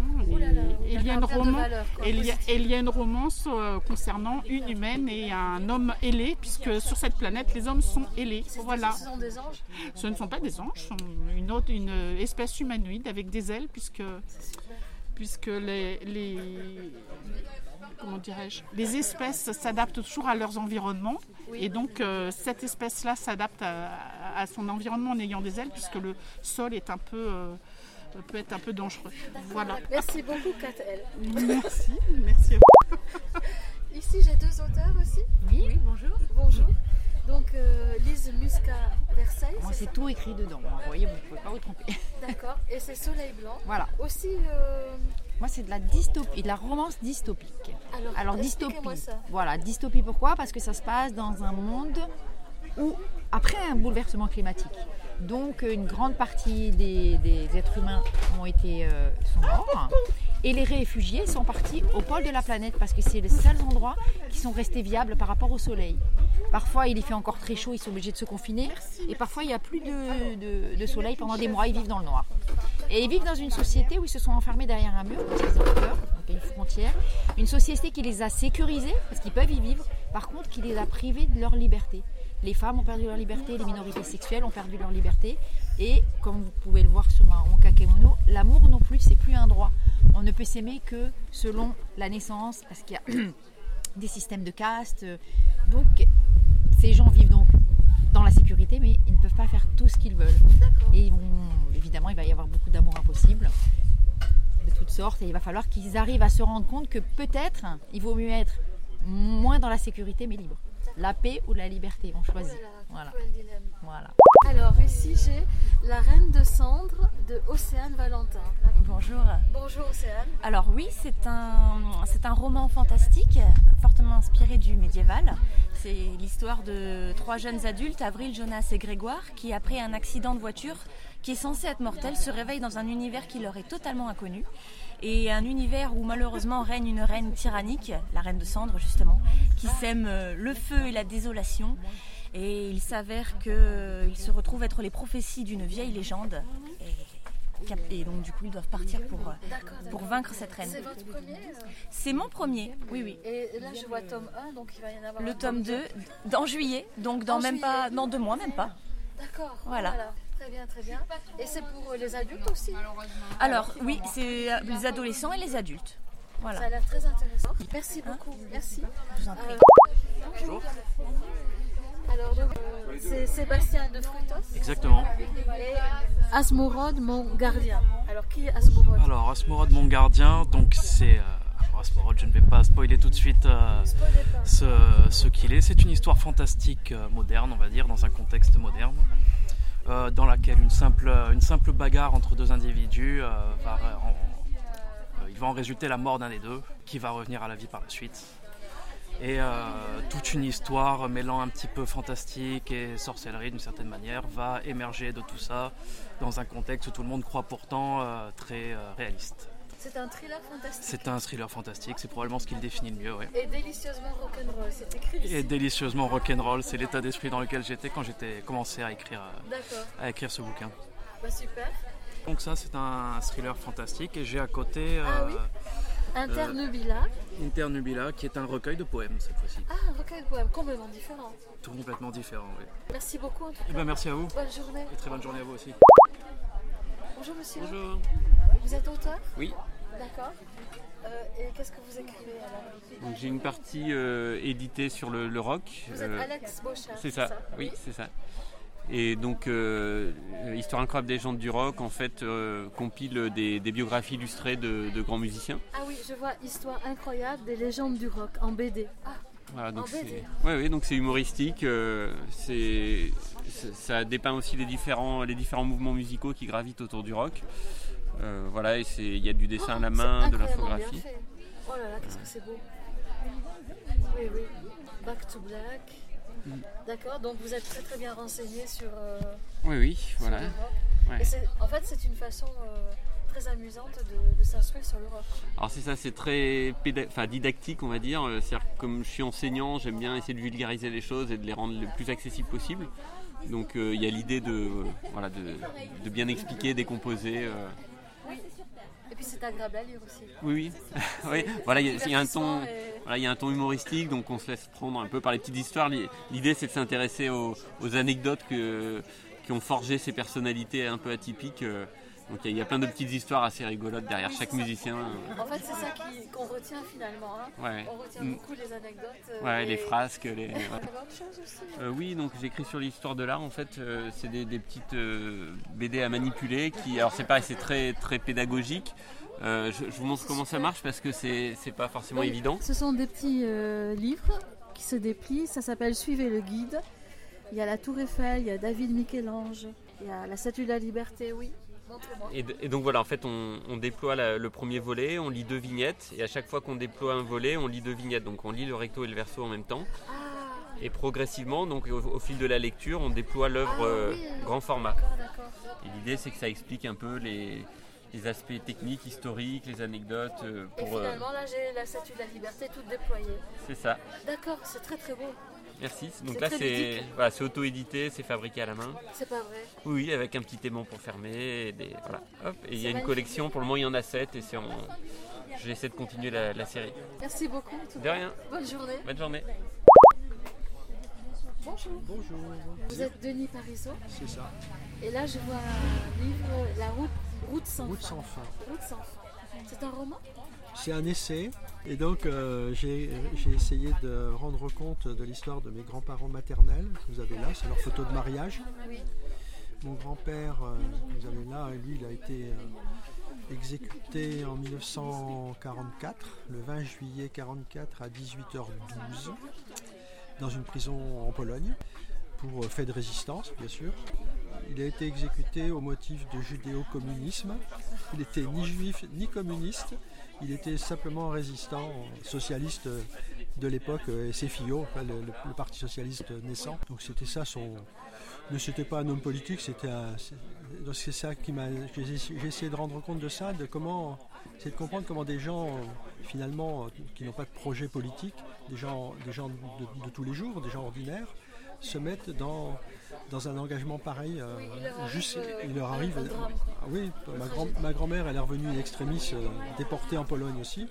Et, il y a une romance, et il y a- et il y a une romance euh, concernant une humaine et un homme ailé, puisque sur cette planète, les hommes sont ailés. Voilà. Ce sont des anges Ce ne sont pas des anges, ce sont une autre, une espèce humanoïde avec des ailes, puisque, puisque les, les- comment dirais-je, les espèces s'adaptent toujours à leurs environnements. Et donc, euh, cette espèce-là s'adapte à, à son environnement en ayant des ailes, puisque le sol est un peu, euh, peut être un peu dangereux. Voilà. Merci beaucoup, Katel. Merci, merci à vous. *laughs* Ici, j'ai deux auteurs aussi. Oui, bonjour. Bonjour. Donc, euh, Lise Muscat Versailles. Moi, c'est tout écrit dedans. Vous voyez, vous ne pouvez pas vous tromper. D'accord. Et c'est Soleil Blanc. Voilà. Aussi. euh, Moi, c'est de la dystopie, de la romance dystopique. Alors, dystopie. ça. Voilà, dystopie pourquoi? Parce que ça se passe dans un monde où, après un bouleversement climatique, donc une grande partie des, des êtres humains ont été, euh, sont morts. Et les réfugiés sont partis au pôle de la planète parce que c'est les seuls endroits qui sont restés viables par rapport au soleil. Parfois, il y fait encore très chaud, ils sont obligés de se confiner. Et parfois, il n'y a plus de, de- de soleil pendant des mois, ils vivent dans le noir. Et ils vivent dans une société où ils se sont enfermés derrière un mur, parce qu'ils ont peur, donc une frontière. Une société qui les a sécurisés, parce qu'ils peuvent y vivre, par contre, qui les a privés de leur liberté. Les femmes ont perdu leur liberté, les minorités sexuelles ont perdu leur liberté. Et comme vous pouvez le voir sur mon kakemono, l'amour non plus, c'est plus un droit. On ne peut s'aimer que selon la naissance, parce qu'il y a *clears throat* des systèmes de caste. Donc, ces gens vivent donc dans la sécurité, mais ils ne peuvent pas faire tout ce qu'ils veulent. Et ils vont, évidemment, il va y avoir beaucoup d'amour impossible, de toutes sortes, et il va falloir qu'ils arrivent à se rendre compte que peut-être il vaut mieux être moins dans la sécurité, mais libre. La paix ou la liberté, on choisit. Voilà. voilà. Alors, ici, j'ai La Reine de Cendre de Océane Valentin. Bonjour. Bonjour, Océane. Alors oui, c'est un, c'est un roman fantastique, fortement inspiré du médiéval. C'est l'histoire de trois jeunes adultes, Avril, Jonas et Grégoire, qui après un accident de voiture qui est censé être mortel, se réveillent dans un univers qui leur est totalement inconnu. Et un univers où malheureusement règne une reine tyrannique, la reine de cendre justement, qui sème euh, le feu et la désolation. Et il s'avère qu'ils se retrouvent être les prophéties d'une vieille légende. Et, donc du coup ils doivent partir pour, euh, pour vaincre cette reine. C'est votre premier euh C'est mon premier, oui oui. Et là, je vois tome 1, donc il va y en avoir Le un tome 2 dans juillet, donc dans même juillet. pas dans deux mois même pas. D'accord. Voilà. Très bien, très bien. Et c'est pour euh, les adultes aussi Alors oui, c'est euh, les adolescents et les adultes. Voilà. Ça a l'air très intéressant. Merci beaucoup. Merci. Je vous en prie. Euh, bonjour. Alors, donc, c'est Sébastien de Frutos. Exactement. Et Asmorod, mon gardien. Alors, qui est Asmorod Alors, Asmorod, mon gardien, donc c'est. euh, Asmorod, je ne vais pas spoiler tout de suite euh, ce, ce qu'il est. C'est une histoire fantastique euh, moderne, on va dire, dans un contexte moderne, euh, dans laquelle une simple, une simple bagarre entre deux individus va. en- il va en résulter la mort d'un des deux, qui va revenir à la vie par la suite. Et euh, toute une histoire mêlant un petit peu fantastique et sorcellerie d'une certaine manière va émerger de tout ça dans un contexte où tout le monde croit pourtant euh, très euh, réaliste. C'est un thriller fantastique? C'est un thriller fantastique, c'est probablement ce qui le définit le mieux. ouais. Et délicieusement rock'n'roll, c'est écrit ici. Et délicieusement rock'n'roll, c'est l'état d'esprit dans lequel j'étais quand j'étais commencé à écrire, à écrire ce bouquin. Bah, super. Donc ça c'est un thriller fantastique et j'ai à côté euh, Ah oui? Internubila. euh, Internubila qui est un recueil de poèmes cette fois-ci. Ah, un recueil de poèmes complètement différent. Tout complètement différent. oui. Merci beaucoup en tout Eh cas. ben, merci à vous. Bonne journée. Et très bonne journée à vous aussi. Bonjour monsieur. Bonjour. Vous êtes auteur Oui. D'accord. Euh, et qu'est-ce que vous écrivez alors j'ai une partie euh, éditée sur le, le rock. Vous êtes Alex Bochard, C'est c'est ça, ça oui, Oui. c'est ça. Et donc, euh, Histoire incroyable des gens du rock, en fait, euh, compile des, des biographies illustrées de, de grands musiciens. Ah oui, je vois Histoire incroyable des légendes du rock en BD. Ah, Voilà, donc en BD. ouais, ouais, donc c'est humoristique. euh, c'est ça- dépeint aussi les différents, les différents mouvements musicaux qui gravitent autour du rock. Euh, voilà, et c'est- il y a du dessin à la main, de l'infographie. Oh là là, qu'est-ce que c'est beau. Oui, oui. Back to Black. Mm. D'accord, donc vous êtes très très bien renseigné sur, euh, Oui, oui, sur voilà. Ouais. Et en fait, c'est une façon euh, très amusante de, de s'instruire sur le rock. Alors c'est ça, c'est très didactique on va dire. Euh, C'est-à-dire comme je suis enseignant, j'aime bien essayer de vulgariser les choses et de les rendre le plus accessibles possible. Donc euh, il y a l'idée de, voilà, de, de bien expliquer, décomposer. Euh. Et puis c'est agréable à lire aussi. Oui, oui. *laughs* oui. Voilà, il y, a- il y a un ton, et- voilà, il y a un ton humoristique, donc on se laisse prendre un peu par les petites histoires. L'i- L'idée, c'est de s'intéresser aux, aux anecdotes que- qui ont forgé ces personnalités un peu atypiques. Euh. Donc il y, a- il y a plein de petites histoires assez rigolotes derrière Oui, chaque musicien. En fait, c'est ça qui- qu'on retient finalement. hein. Ouais. On retient Mm. beaucoup les anecdotes. euh, Ouais, et- les frasques, les. *laughs* ouais. Euh, oui, donc j'écris sur l'histoire de l'art. En fait, euh, c'est des, des petites euh, BD à manipuler. Qui, alors c'est pareil, c'est très très pédagogique. Euh, je, je vous montre comment ça marche parce que c'est c'est pas forcément Oui, évident. Ce sont des petits euh, livres qui se déplient. Ça s'appelle Suivez le guide. Il y a la Tour Eiffel, il y a David Michel-Ange, il y a la Statue de la Liberté. Oui. Et, et donc voilà, en fait, on, on déploie la- le premier volet, on lit deux vignettes, et à chaque fois qu'on déploie un volet, on lit deux vignettes. Donc on lit le recto et le verso en même temps. Et progressivement, donc au, au fil de la lecture, on déploie l'œuvre Ah euh, oui. grand format. Et l'idée, c'est que ça explique un peu les, les aspects techniques, historiques, les anecdotes. euh, Et pour, euh, finalement, là, j'ai la Statue de la Liberté toute déployée. c'est ça. D'accord, c'est très très beau. Merci. Donc là, c'est voilà, c'est auto-édité, c'est fabriqué à la main. C'est pas vrai. Oui, avec un petit aimant pour fermer. Et, des, voilà. Hop. et il y a une magnifique. collection, pour le moment il y en a 7 et c'est en... j'essaie de continuer la, la série. Merci beaucoup. en tout De rien. Bonne journée. Bonne journée. Bonjour. Bonjour. Vous êtes Denis Parisot C'est ça. Et là, je vois un livre, La route, route sans Route fin. sans fin. Route sans fin. C'est un roman? C'est un essai. Et donc, euh, j'ai j'ai essayé de rendre compte de l'histoire de mes grands-parents maternels. que Vous avez là, c'est leur photo de mariage. Mon grand-père, euh, vous avez là, lui, il a été euh, exécuté en 1944, le 20 juillet 1944 à 18h12, dans une prison en Pologne, pour euh, fait de résistance, bien sûr. Il a été exécuté au motif de judéo-communisme. Il n'était ni juif ni communiste. Il était simplement résistant socialiste de l'époque, euh, SFIO, enfin, le, le- le Parti socialiste naissant. Donc c'était ça son. Ne c'était pas un homme politique, c'était un. c'est- ça qui m'a. J'ai essayé de rendre compte de ça, de comment. C'est de comprendre comment des gens, euh, finalement, euh, qui n'ont pas de projet politique, des gens, des gens de tous les jours, des gens ordinaires, se mettent dans, dans un engagement pareil. euh, il leur arrive, juste, euh, il leur arrive. drame. Ah oui, ma, grand, ma grand-mère, elle est revenue in extremis, euh, déportée en Pologne aussi.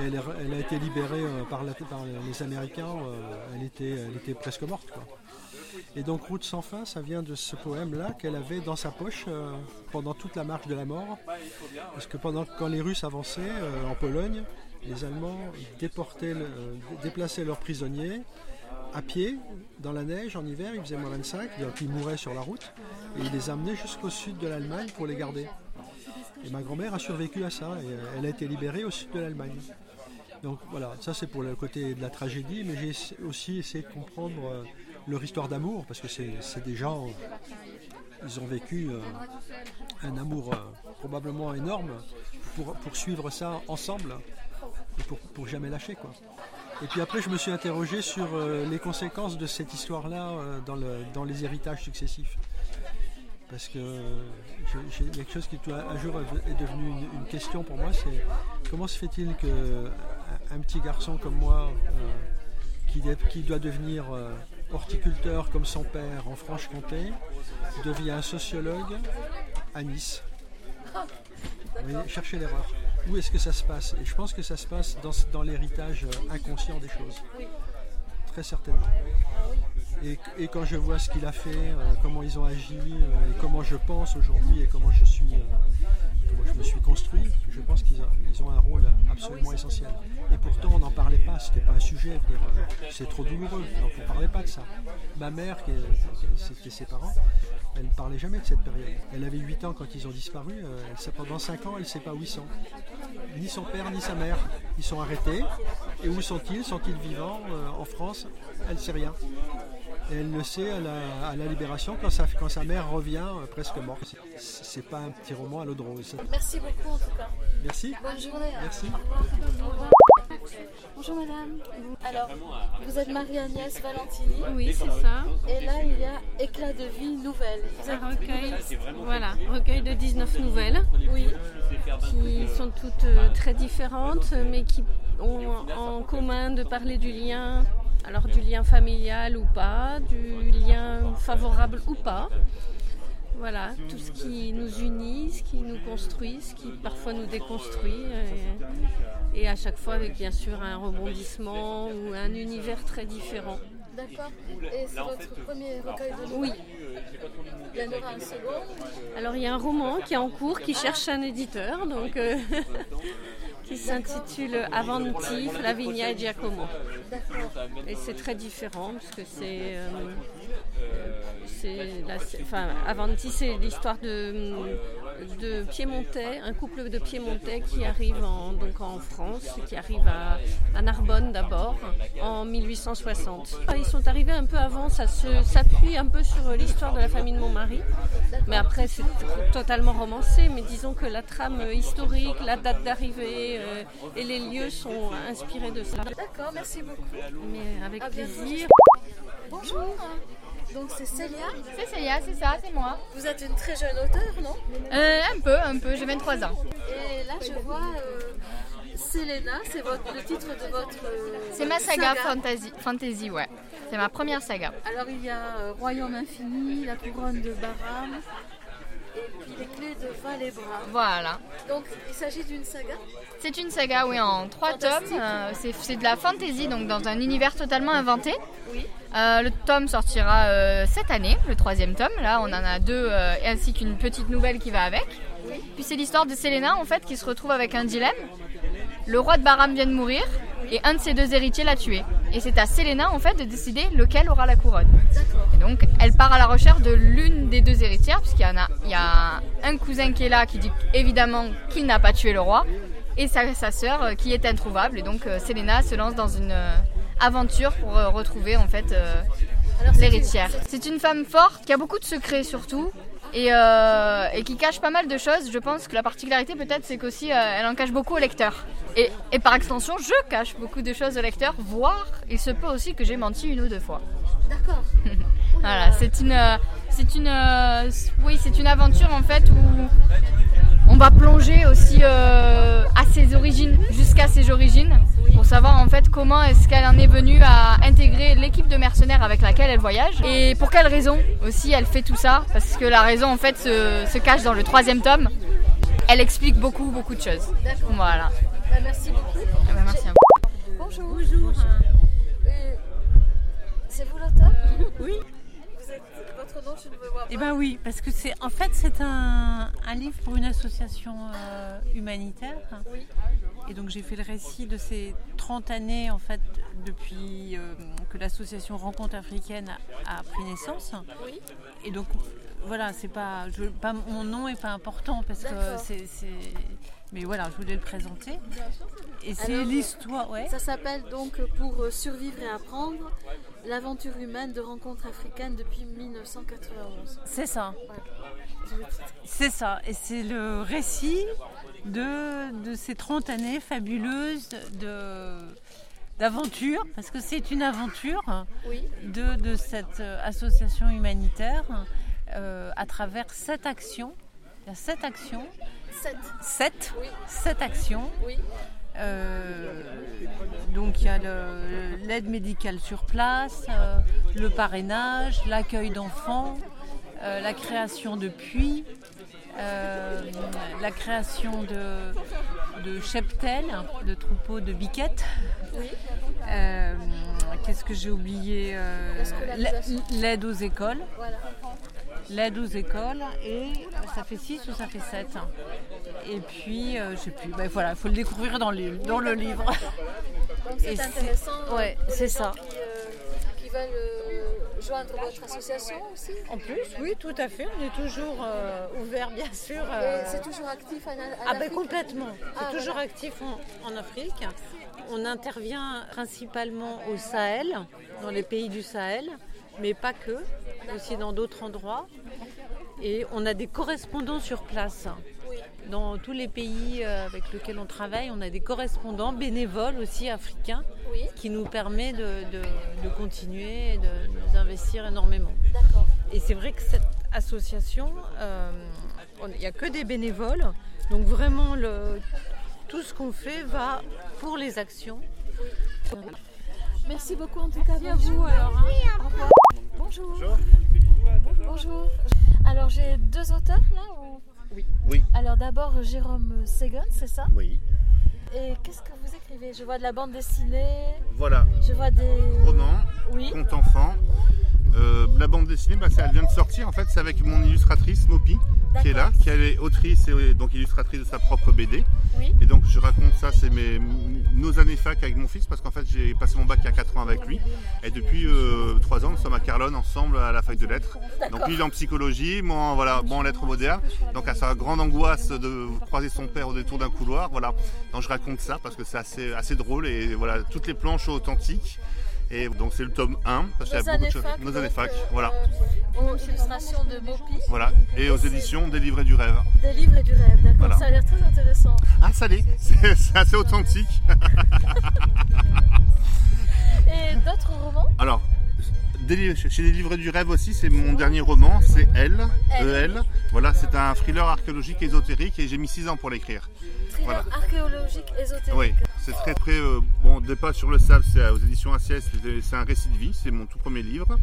Et elle, elle a été libérée euh, par, la- par les Américains. euh, elle, était, elle était presque morte. quoi. Et donc Route sans fin, ça vient de ce poème-là qu'elle avait dans sa poche euh, pendant toute la marche de la mort. Parce que pendant quand les Russes avançaient euh, en Pologne, les Allemands déportaient, euh, déplaçaient leurs prisonniers à pied dans la neige en hiver, il faisait moins 25, donc ils mouraient sur la route, et ils les amenaient jusqu'au sud de l'Allemagne pour les garder. Et ma grand-mère a survécu à ça, et euh, elle a été libérée au sud de l'Allemagne. Donc voilà, ça c'est pour le côté de la tragédie, mais j'ai aussi essayé de comprendre euh, leur histoire d'amour, parce que c'est des gens, ils ont vécu euh, un amour probablement énorme pour poursuivre ça ensemble et pour, pour jamais lâcher quoi. Et puis après, je me suis interrogé sur euh, les conséquences de cette histoire-là euh, dans, le- dans les héritages successifs. Parce que euh, j'ai- quelque chose qui un jour est devenu une, question pour moi, c'est comment se fait-il que un, un petit garçon comme moi, qui, doit devenir horticulteur comme son père en Franche-Comté, devient sociologue à Nice vous cherchez l'erreur. Où est-ce que ça se passe Et je pense que ça se passe dans, dans l'héritage euh, inconscient des choses. Très certainement. Et, et quand je vois ce qu'il a fait, euh, comment ils ont agi, euh, et comment je pense aujourd'hui, et comment je suis, euh, je me suis construit, je pense qu'ils ont, un rôle absolument essentiel. Et pourtant, on n'en parlait pas. C'était pas un sujet. euh, C'est trop douloureux. Donc, on ne parlait pas de ça. Ma mère, qui, c'était ses parents, elle ne parlait jamais de cette période. Elle avait 8 ans quand ils ont disparu. euh, pendant 5 ans, elle ne sait pas où ils sont. Ni son père, ni sa mère. Ils sont arrêtés. Et où sont-ils? Sont-ils vivants euh, en France? Elle ne sait rien. Et elle le sait à la, à la libération quand sa, quand sa mère revient euh, presque morte. C'est- pas un petit roman à l'eau de rose. Merci beaucoup en tout cas. Merci. Bonne journée. Merci. Bonjour madame. Alors, vous êtes Marie-Agnès Valentini. Oui, c'est ça. Et là, il y a Éclat de vie nouvelle. Vous êtes Un recueil, voilà, recueil de 19 nouvelles. Oui. Qui sont toutes euh, très différentes, mais qui ont en commun de parler du lien Alors du lien familial ou pas, du lien favorable ou pas. Voilà, tout ce qui nous unit, ce qui nous construit, ce qui parfois nous déconstruit. Et, et à chaque fois avec bien sûr un rebondissement ou un univers très différent. D'accord. Et c'est votre premier recueil de Oui. Il y en aura un second. Alors il y a un roman qui est en cours, qui cherche un éditeur, donc *laughs* euh, qui s'intitule Avanti, Flavinia et Giacomo. Et c'est très différent parce que c'est, euh, c'est la- c'est- enfin, Avanti, c'est l'histoire de, de Piémontais, un couple de Piémontais qui arrive en, donc en France, qui arrive à, à Narbonne d'abord en 1860. Ils sont arrivés un peu avant, ça s'appuie un peu sur l'histoire de la famille de Montmarie, mais après c'est totalement romancé. Mais disons que la trame historique, la date d'arrivée euh, et les lieux sont inspirés de ça. D'accord, merci beaucoup. Mais avec plaisir. Bonjour. Donc c'est Célia. C'est Célia, c'est ça, c'est moi. Vous êtes une très jeune auteure, non? Euh, un peu, un peu, j'ai 23 ans. Et là je vois euh, Selena, c'est le titre de votre. euh, C'est ma saga, Fantasy, fantasy, ouais. C'est ma première saga. Alors il y a Royaume infini, la couronne de Baram les clés de Valébra. Voilà. Donc il s'agit d'une saga C'est une saga, oui, en trois tomes. Euh, c'est de la fantasy, donc dans un univers totalement inventé. Oui. Euh, le tome sortira euh, cette année, le troisième tome. Là, on en a deux, ainsi qu'une petite nouvelle qui va avec. Puis c'est l'histoire de Selena, en fait, qui se retrouve avec un dilemme. Le roi de Baram vient de mourir et un de ses deux héritiers l'a tué. Et c'est à Selena, en fait, de décider lequel aura la couronne. Et donc, elle part à la recherche de l'une des deux héritières, puisqu'il y en a, il y a un cousin qui est là qui dit évidemment qu'il n'a pas tué le roi, et sa, sa sœur euh, qui est introuvable. Et donc, euh, Selena se lance dans une euh, aventure pour euh, retrouver en fait l'héritière. C'est une femme forte qui a beaucoup de secrets surtout. Et, euh, et qui cache pas mal de choses. Je pense que la particularité peut-être c'est qu'aussi euh, elle en cache beaucoup au lecteur. Et, et par extension, je cache beaucoup de choses au lecteur, voire il se peut aussi que j'ai menti une ou deux fois. D'accord. *laughs* Voilà, c'est une, euh, c'est une, euh, oui, c'est une aventure en fait où on va plonger aussi euh, à ses origines, jusqu'à ses origines, pour savoir en fait comment est-ce qu'elle en est venue à intégrer l'équipe de mercenaires avec laquelle elle voyage et pour quelles raisons aussi elle fait tout ça, parce que la raison en fait se, se cache dans le troisième tome. Elle explique beaucoup beaucoup de choses. Voilà. Bah, merci beaucoup. Merci à vous. Bonjour. Bonjour. Euh, c'est vous l'auteur Oui. Ne me vois pas. Eh ben oui, parce que c'est en fait c'est un, un livre pour une association euh, humanitaire. Oui. Et donc j'ai fait le récit de ces 30 années en fait depuis euh, que l'association Rencontre africaine a, a pris naissance. Oui. Et donc voilà, c'est pas, je, pas mon nom est pas important parce que c'est- mais voilà, je voulais le présenter. Et c'est Alors, l'histoire, ouais. Ça s'appelle donc Pour euh, survivre et apprendre l'aventure humaine de rencontres africaines depuis 1991. C'est ça. Ouais. C'est ça, et c'est le récit de, de ces 30 années fabuleuses de d'aventure, parce que c'est une aventure Oui. de, de cette euh, association humanitaire euh, à travers sept actions. Il y a sept actions. Sept. Sept. Oui. Sept actions. Oui. Euh, donc il y a l'aide médicale sur place, euh, le parrainage, l'accueil d'enfants, euh, la création de puits, la création de, de cheptels, de troupeaux de biquettes. Euh, Qu'est-ce que j'ai oublié Euh, L'aide aux écoles. Voilà. L'aide aux écoles et euh, ça fait 6 ou ça fait 7 Et puis, euh, je sais plus, Ben voilà, il faut le découvrir dans le, dans le livre. Donc c'est c'est- intéressant euh, ouais, c'est ça. Qui, euh, qui veulent euh, joindre votre association aussi. En plus, oui, tout à fait. On est toujours euh, ouvert, bien sûr. C'est toujours actif en, en Ah ben Afrique complètement. C'est Ah, toujours voilà. actif en, en Afrique. On intervient principalement au Sahel, dans les pays du Sahel, mais pas que, aussi dans d'autres endroits. Et on a des correspondants sur place. Dans tous les pays euh, avec lesquels on travaille, on a des correspondants bénévoles aussi africains Oui. qui nous permet de, de- de continuer et de- d'investir énormément. D'accord. Et c'est vrai que cette association, euh, il n'y a que des bénévoles. Donc vraiment, le, tout ce qu'on fait va pour les actions. Merci beaucoup en tout cas. à vous, alors, hein. Revoir. Bonjour. Bonjour. Alors j'ai deux auteurs là ou... Oui. Oui. Alors d'abord Jérôme Segon, c'est ça? Oui. Et qu'est-ce que vous écrivez? Je vois de la bande dessinée. Voilà. Je vois des Roman, Oui. conte enfant. Euh, la bande dessinée, bah, ça, elle vient de sortir. En fait, c'est avec mon illustratrice Mopi qui est là, qui elle est autrice et donc illustratrice de sa propre BD. Oui. Et donc je raconte ça, c'est mes, nos années fac avec mon fils parce qu'en fait j'ai passé mon bac il y a 4 ans avec lui. Et depuis 3 ans, nous sommes à Carlone ensemble à la fac de lettres. Donc lui il est en psychologie, moi en- voilà, moi en lettres modernes. Donc à sa grande angoisse de croiser son père au détour d'un couloir. Voilà. Donc je raconte ça parce que c'est assez, assez drôle et voilà, toutes les planches sont authentiques. Et donc c'est le tome 1 parce qu'il y a beaucoup de choses. Nos années fac, euh, voilà. Aux illustrations de Mopi. Voilà. Et aux éditions des livrets du rêve. Des livres et du rêve, d'accord. Voilà. Ça a l'air très intéressant. Ah ça l'est, *laughs* c'est assez authentique. Et d'autres romans? Alors, chez les livrets du rêve aussi, c'est mon dernier roman, c'est Elle. EL. Voilà, c'est un thriller archéologique ésotérique et j'ai mis 6 ans pour l'écrire. Thriller archéologique ésotérique. Oui, c'est très très euh, bon. Pas sur le sable, c'est aux éditions ACS, c'est- un récit de vie, c'est mon tout premier livre.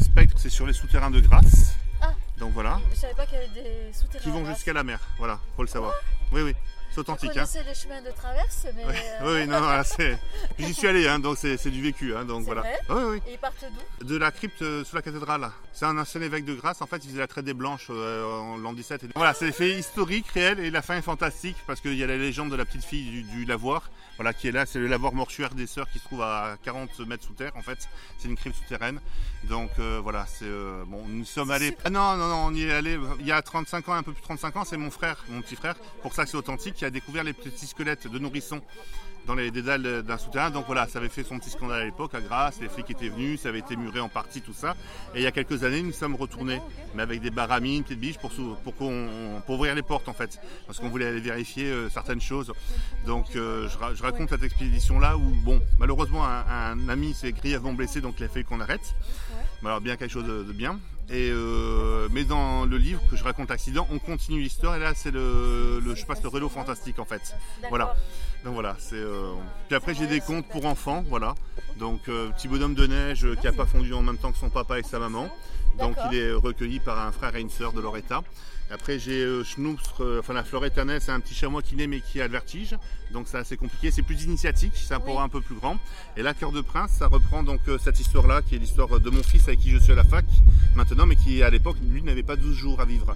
Spectre, c'est sur les souterrains de Grasse. Ah. Donc voilà, Je savais pas qu'il y avait des souterrains. qui vont jusqu'à la mer. Voilà, faut le savoir. Oui, oui, c'est Je authentique. Hein. connaissais les chemins de traverse, mais. Oui, euh, oui, non, non, là, c'est. *laughs* J'y suis allé, hein, donc c'est c'est du vécu, hein, donc C'est voilà. vrai Oui, oui. Et ils partent d'où? De la crypte euh, sous la cathédrale. C'est un ancien évêque de Grasse, en fait, il faisait la traite des Blanches euh, en l'an 17. Et... Voilà, c'est des faits historiques, réels, et la fin est fantastique parce qu'il y a la légende de la petite fille du, du lavoir, voilà, qui est là. C'est le lavoir mortuaire des Sœurs qui se trouve à 40 mètres sous terre, en fait. C'est une crypte souterraine. Donc euh, voilà, c'est. euh, bon, nous sommes allés. Ah non, non, non, on y est allé il y a 35 ans, un peu plus de 35 ans, c'est mon frère, mon petit frère, pour ça que c'est authentique, qui a découvert les petits squelettes de nourrissons dans les dédales d'un souterrain. Donc voilà, ça avait fait son petit scandale à l'époque à Grasse, les flics étaient venus, ça avait été muré en partie, tout ça. Et il y a quelques années, nous sommes retournés, mais avec des baramines, petites biches, pour, pour, qu'on- pour ouvrir les portes en fait, parce qu'on voulait aller vérifier euh, certaines choses. Donc euh, je, ra- je raconte cette expédition-là où, bon, malheureusement, un, un ami s'est grièvement blessé, donc il a fallu qu'on arrête. Alors bien quelque chose de, bien. Et euh, mais dans le livre que je raconte accident, on continue l'histoire et là c'est le, le- je passe le relais fantastique en fait. Voilà. Donc voilà, c'est. euh, Puis après j'ai des contes pour enfants, voilà. Donc euh, petit bonhomme de neige qui a pas fondu en même temps que son papa et sa maman. Donc il est recueilli par un frère et une sœur de Loretta. Après j'ai euh, euh, enfin la fleur éternelle, c'est un petit chamois qui naît mais qui a le vertige. Donc c'est assez compliqué, c'est plus initiatique, c'est un pour un peu plus grand. Et là Cœur de Prince, ça reprend donc euh, cette histoire-là, qui est l'histoire de mon fils avec qui je suis à la fac maintenant, mais qui à l'époque lui n'avait pas 12 jours à vivre.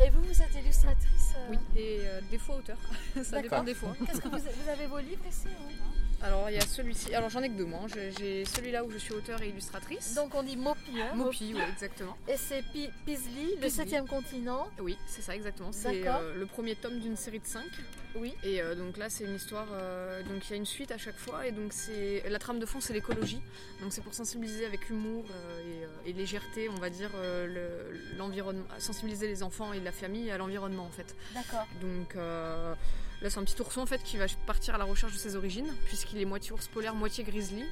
Et vous, vous êtes illustratrice euh, Oui, et euh, des fois auteur. *laughs* ça dépend des fois. Qu'est-ce que vous, vous avez vos livres ici hein Alors il y a celui-ci. Alors j'en ai que deux moi. hein. J'ai- celui-là où je suis auteur et illustratrice. Donc on dit Mopi, hein Mopi, oui, exactement. Et c'est Pi- Paisley, le septième continent. Oui, c'est ça exactement. C'est euh, le premier tome d'une série de 5. Oui. Et euh, donc là, c'est une histoire. euh, donc il y a une suite à chaque fois. Et donc c'est la trame de fond, c'est l'écologie. Donc c'est pour sensibiliser avec humour et, et légèreté, on va dire, le- l'environnement, sensibiliser les enfants et la famille à l'environnement en fait. D'accord. Donc là, c'est un petit ourson en fait qui va partir à la recherche de ses origines, puisqu'il est moitié ours polaire, moitié grizzly.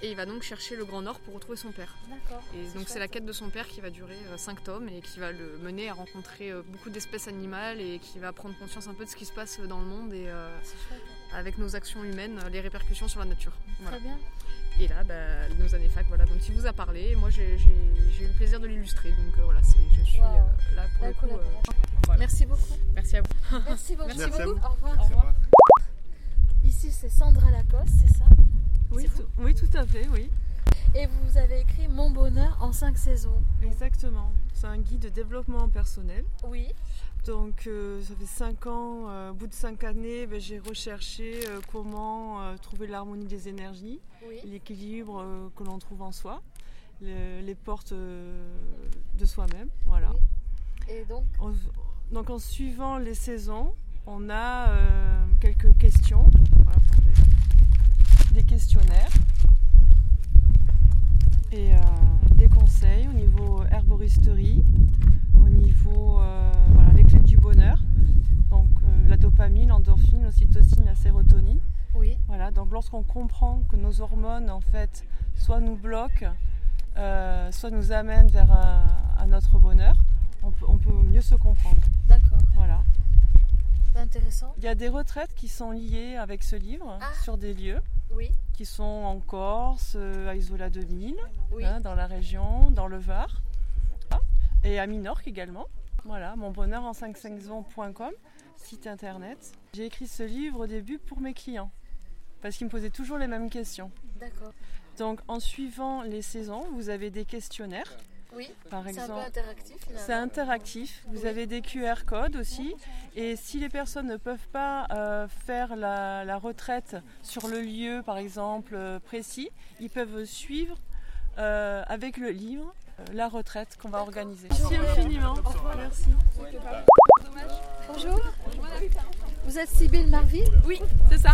Et il va donc chercher le Grand Nord pour retrouver son père. D'accord. Et donc c'est la quête de son père qui va durer 5 tomes et qui va le mener à rencontrer euh, beaucoup d'espèces animales et qui va prendre conscience un peu de ce qui se passe dans le monde et euh, avec nos actions humaines, euh, les répercussions sur la nature. Voilà. Très bien. Et là, bah, nos années fac, voilà, donc il vous a parlé, et moi j'ai eu le plaisir de l'illustrer, donc euh, voilà, je suis Wow. euh, là pour La le coup. euh, collaboration. voilà. Merci beaucoup. Merci à vous. Merci beaucoup. Merci vous. Au revoir. Au revoir. Ici, c'est Sandra Lacoste, c'est ça? Oui, tout, oui, tout à fait, oui. Et vous avez écrit Mon bonheur en cinq saisons. Exactement. C'est un guide de développement personnel. Oui. Donc, euh, ça fait 5 ans, euh, au bout de 5 années, ben, j'ai recherché euh, comment trouver l'harmonie des énergies, Oui. l'équilibre que l'on trouve en soi, le- les portes de soi-même. Voilà. Et donc En- donc, en suivant les saisons, on a quelques questions. Voilà, des questionnaires et euh, des conseils au niveau herboristerie, au niveau euh, voilà, les clés du bonheur, donc euh, la dopamine, l'endorphine, l'ocytocine, la sérotonine. Oui. Voilà, donc lorsqu'on comprend que nos hormones en fait soit nous bloquent, soit nous amènent vers un, un notre bonheur, on peut, on peut mieux se comprendre. D'accord. Voilà. Intéressant. Il y a des retraites qui sont liées avec ce livre Ah. sur des lieux. Oui. qui sont en Corse, euh, à Isola 2000, Oui. hein, dans la région, dans le Var, et à Minorque également. Voilà, monbonheur en 55 ans.com, site internet. J'ai écrit ce livre au début pour mes clients, parce qu'ils me posaient toujours les mêmes questions. D'accord. Donc en suivant les saisons, vous avez des questionnaires. Oui. Par C'est un peu interactif. c'est interactif. Vous avez des QR codes aussi. Et si les personnes ne peuvent pas euh, faire la, la retraite sur le lieu, par exemple, euh, précis, ils peuvent suivre euh, avec le livre la retraite qu'on va organiser. Merci infiniment. Au revoir. Merci. Bonjour. Vous êtes Sybille Marville Oui, c'est ça.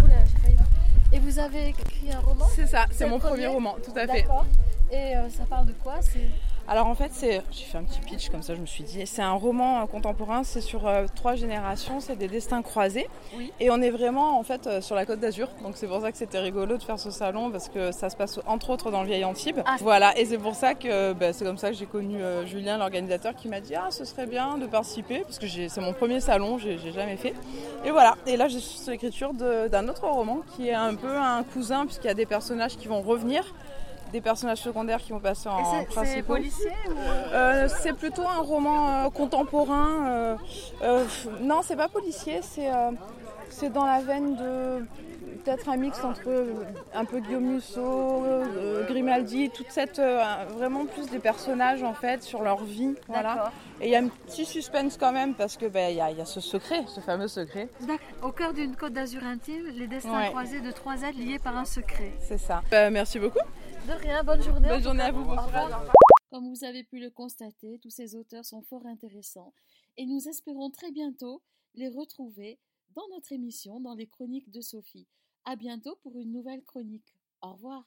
Et vous avez écrit un roman C'est ça, c'est mon premier roman, tout à fait. Et euh, ça parle de quoi Alors en fait, c'est, j'ai fait un petit pitch comme ça, je me suis dit, c'est un roman contemporain, c'est sur euh, trois générations, c'est des destins croisés. Oui. Et on est vraiment en fait euh, sur la côte d'Azur, donc c'est pour ça que c'était rigolo de faire ce salon parce que ça se passe entre autres dans le vieil Antibes. Ah. Voilà, et c'est pour ça que bah, c'est comme ça que j'ai connu euh, Julien, l'organisateur, qui m'a dit ah ce serait bien de participer parce que j'ai, c'est mon premier salon, j'ai, j'ai jamais fait. Et voilà, et là je suis sur l'écriture d'un autre roman qui est un peu un cousin puisqu'il y a des personnages qui vont revenir. Des personnages secondaires qui vont passer en Et c'est- c'est principaux. policier ou- Euh, c'est plutôt un roman euh, contemporain. euh, euh, non, c'est pas policier, c'est euh, c'est dans la veine de peut-être un mix entre euh, un peu Guillaume Musso, euh, Grimaldi, toute cette euh, vraiment plus des personnages en fait sur leur vie, voilà. Et il y a un petit suspense quand même parce que ben, il y, a- y a ce secret, ce fameux secret. Au cœur d'une côte d'Azur intime, les destins Ouais. croisés de trois êtres liés par un secret. C'est ça. Merci beaucoup. De rien, bonne journée. À vous. Comme vous avez pu le constater, tous ces auteurs sont fort intéressants et nous espérons très bientôt les retrouver dans notre émission, dans les chroniques de Sophie. À bientôt pour une nouvelle chronique. Au revoir.